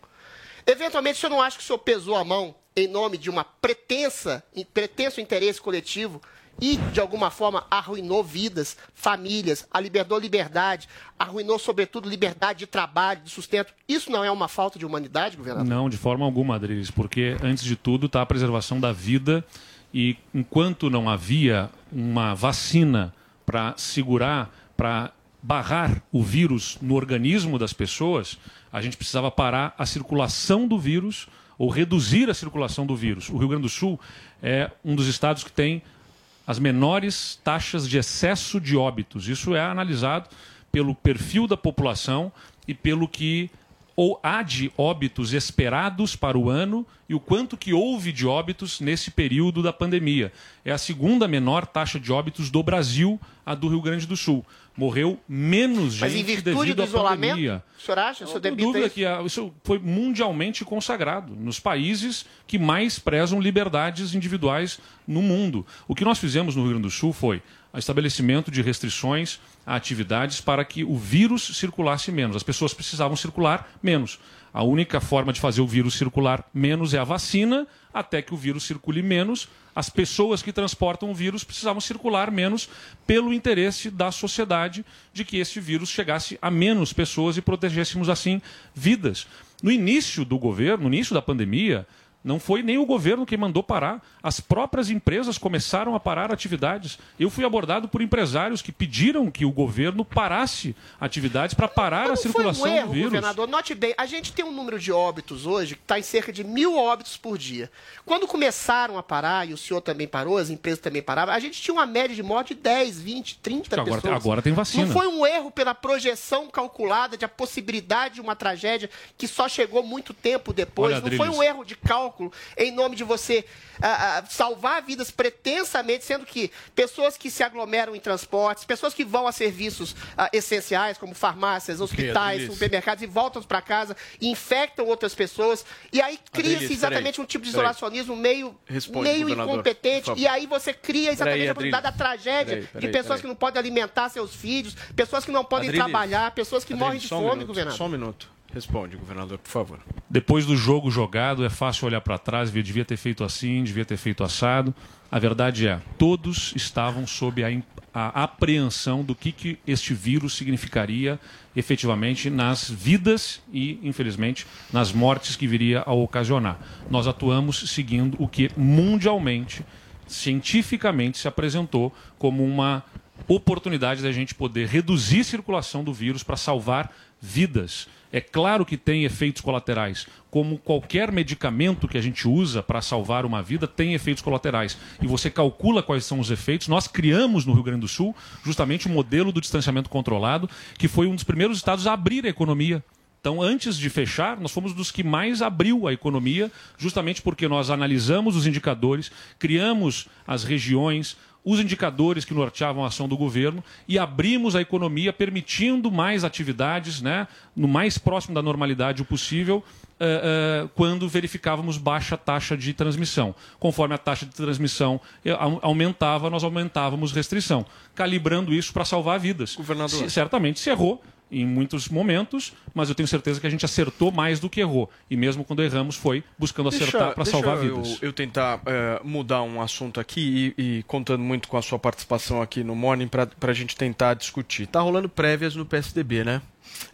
Eventualmente, o senhor não acha que o senhor pesou a mão em nome de uma pretensa, pretenso interesse coletivo e, de alguma forma, arruinou vidas, famílias, liberou liberdade, arruinou, sobretudo, liberdade de trabalho, de sustento. Isso não é uma falta de humanidade, governador?
Não, de forma alguma, Adriles, porque antes de tudo está a preservação da vida e enquanto não havia uma vacina para segurar, para barrar o vírus no organismo das pessoas, a gente precisava parar a circulação do vírus ou reduzir a circulação do vírus. O Rio Grande do Sul é um dos estados que tem as menores taxas de excesso de óbitos. Isso é analisado pelo perfil da população e pelo que ou há de óbitos esperados para o ano e o quanto que houve de óbitos nesse período da pandemia. É a segunda menor taxa de óbitos do Brasil, a do Rio Grande do Sul. Morreu menos
Mas em
gente
virtude
devido
do isolamento,
pandemia.
o senhor acha? O senhor
Não dúvida
isso?
que isso foi mundialmente consagrado nos países que mais prezam liberdades individuais no mundo. O que nós fizemos no Rio Grande do Sul foi o estabelecimento de restrições a atividades para que o vírus circulasse menos. As pessoas precisavam circular menos. A única forma de fazer o vírus circular menos é a vacina. Até que o vírus circule menos, as pessoas que transportam o vírus precisavam circular menos pelo interesse da sociedade de que esse vírus chegasse a menos pessoas e protegêssemos assim vidas. No início do governo, no início da pandemia, não foi nem o governo que mandou parar. As próprias empresas começaram a parar atividades. Eu fui abordado por empresários que pediram que o governo parasse atividades para parar a circulação
Foi um erro,
do vírus.
governador. Note bem, a gente tem um número de óbitos hoje que está em cerca de mil óbitos por dia. Quando começaram a parar, e o senhor também parou, as empresas também paravam, a gente tinha uma média de morte de 10, 20, 30
Agora
pessoas.
agora tem vacina.
Não foi um erro pela projeção calculada de a possibilidade de uma tragédia que só chegou muito tempo depois.
Olha,
não foi
Adriles.
um erro de cálculo em nome de você ah, ah, salvar vidas pretensamente, sendo que pessoas que se aglomeram em transportes, pessoas que vão a serviços ah, essenciais, como farmácias, hospitais, supermercados, e voltam para casa e infectam outras pessoas. E aí cria-se exatamente um tipo de isolacionismo meio,
Responde,
meio incompetente. E aí você cria exatamente
Peraí,
a possibilidade da tragédia de pessoas que não podem alimentar seus filhos, pessoas que não podem
Adriles.
trabalhar, pessoas que morrem de
Adriles, só um
fome,
minuto,
governador.
Só um minuto. Responde, governador, por favor.
Depois do jogo jogado, é fácil olhar para trás e ver, devia ter feito assim, devia ter feito assado. A verdade é, todos estavam sob a, a apreensão do que, que este vírus significaria efetivamente nas vidas e, infelizmente, nas mortes que viria a ocasionar. Nós atuamos seguindo o que mundialmente, cientificamente, se apresentou como uma oportunidade da gente poder reduzir a circulação do vírus para salvar vidas. É claro que tem efeitos colaterais, como qualquer medicamento que a gente usa para salvar uma vida tem efeitos colaterais. E você calcula quais são os efeitos. Nós criamos no Rio Grande do Sul justamente o modelo do distanciamento controlado, que foi um dos primeiros estados a abrir a economia. Então, antes de fechar, nós fomos dos que mais abriu a economia, justamente porque nós analisamos os indicadores, criamos as regiões, os indicadores que norteavam a ação do governo e abrimos a economia, permitindo mais atividades, né, no mais próximo da normalidade o possível, eh, eh, quando verificávamos baixa taxa de transmissão. Conforme a taxa de transmissão eh, au- aumentava, nós aumentávamos restrição, calibrando isso para salvar vidas.
Governador.
Se- certamente se errou em muitos momentos, mas eu tenho certeza que a gente acertou mais do que errou. E mesmo quando erramos, foi buscando acertar para salvar
eu,
vidas.
Eu tentar eh, mudar um assunto aqui e, e contando muito com a sua participação aqui no Morning para a gente tentar discutir. Tá rolando prévias no PSDB, né?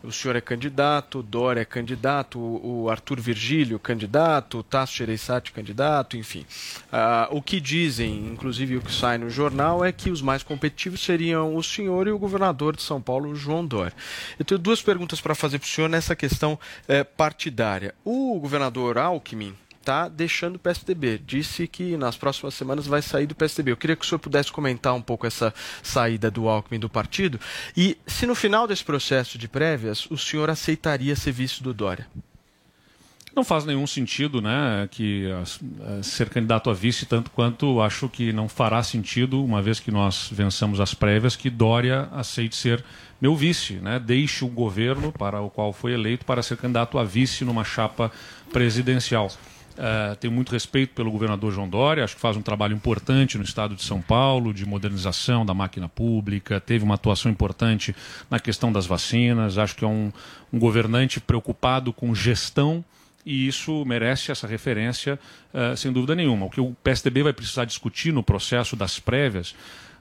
O senhor é candidato, Dória é candidato, o o Arthur Virgílio candidato, o Tasso Gereissati candidato, enfim. Ah, o que dizem, inclusive o que sai no jornal, é que os mais competitivos seriam o senhor e o governador de São Paulo, João Dória. Eu tenho duas perguntas para fazer para o senhor nessa questão eh, partidária. O governador Alckmin está deixando o PSDB. Disse que nas próximas semanas vai sair do PSDB. Eu queria que o senhor pudesse comentar um pouco essa saída do Alckmin do partido e se no final desse processo de prévias o senhor aceitaria ser vice do Dória.
Não faz nenhum sentido, né, que eh, ser candidato a vice, tanto quanto acho que não fará sentido, uma vez que nós vençamos as prévias, que Dória aceite ser meu vice, né, deixe o governo para o qual foi eleito para ser candidato a vice numa chapa presidencial. Eh, tenho muito respeito pelo governador João Dória, acho que faz um trabalho importante no estado de São Paulo, de modernização da máquina pública, teve uma atuação importante na questão das vacinas, acho que é um, um governante preocupado com gestão e isso merece essa referência, uh, sem dúvida nenhuma. O que o PSDB vai precisar discutir no processo das prévias,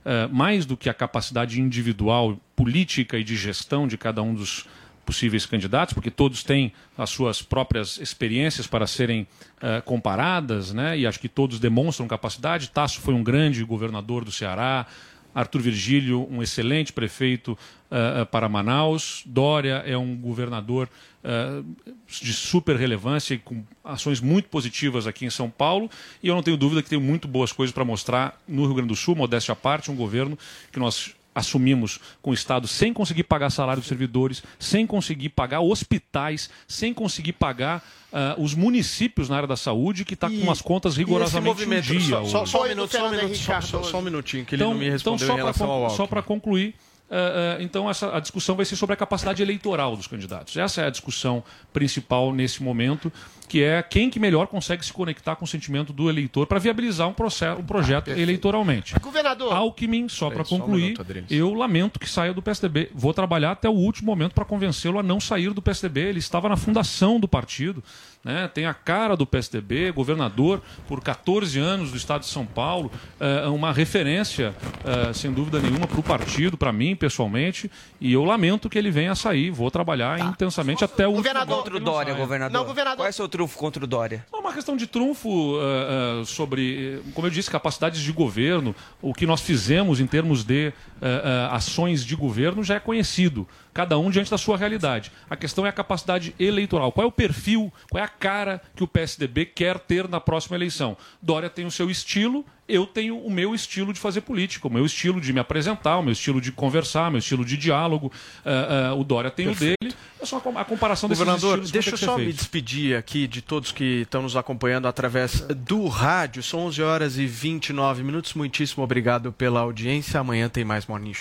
uh, mais do que a capacidade individual, política e de gestão de cada um dos possíveis candidatos, porque todos têm as suas próprias experiências para serem uh, comparadas, né? e acho que todos demonstram capacidade. Tasso foi um grande governador do Ceará, Arthur Virgílio, um excelente prefeito uh, para Manaus. Dória é um governador uh, de super relevância com ações muito positivas aqui em São Paulo. E eu não tenho dúvida que tem muito boas coisas para mostrar no Rio Grande do Sul, modéstia à parte, um governo que nós assumimos com o Estado sem conseguir pagar salário dos servidores, sem conseguir pagar hospitais, sem conseguir pagar uh, os municípios na área da saúde, que está com as contas rigorosamente em dia.
Só, só, só, um minuto, só, um minuto, só, só-
Cardoso.
só um minutinho, que ele não me respondeu
só
em
pra
relação
con-
ao
Só para concluir, uh, uh, então essa, a discussão vai ser sobre a capacidade eleitoral dos candidatos. Essa é a discussão principal nesse momento, que é quem que melhor consegue se conectar com o sentimento do eleitor para viabilizar um, processo, um projeto eleitoralmente.
Governador.
Alckmin, só para
só um
concluir,
minuto,
eu lamento que saia do PSDB. Vou trabalhar até o último momento para convencê-lo a não sair do PSDB. Ele estava na fundação do partido, né? tem a cara do PSDB, governador por 14 anos do estado de São Paulo, é uma referência, eh, sem dúvida nenhuma, para o partido, para mim pessoalmente, e eu lamento que ele venha a sair. Vou trabalhar intensamente até o último
Governador.
momento que
Contra o
ele não
Dória, governador.
Não, governador.
Qual é o seu trunfo contra o Dória?
É uma questão de trunfo eh, eh, sobre, eh, como eu disse, capacidades de governo. O que nós fizemos em termos de eh, ações de governo já é conhecido. Cada um diante da sua realidade. A questão é a capacidade eleitoral. Qual é o perfil, qual é a cara que o PSDB quer ter na próxima eleição? Dória tem o seu estilo, eu tenho o meu estilo de fazer política, o meu estilo de me apresentar, o meu estilo de conversar, o meu estilo de diálogo. Eh, eh, o Dória tem o dele. É só a com- a comparação desses
Governador, deixa eu só me despedir aqui de todos que estão nos acompanhando através do rádio. São 11 horas e 29 minutos. Muitíssimo obrigado pela audiência. Amanhã tem mais Morning Show.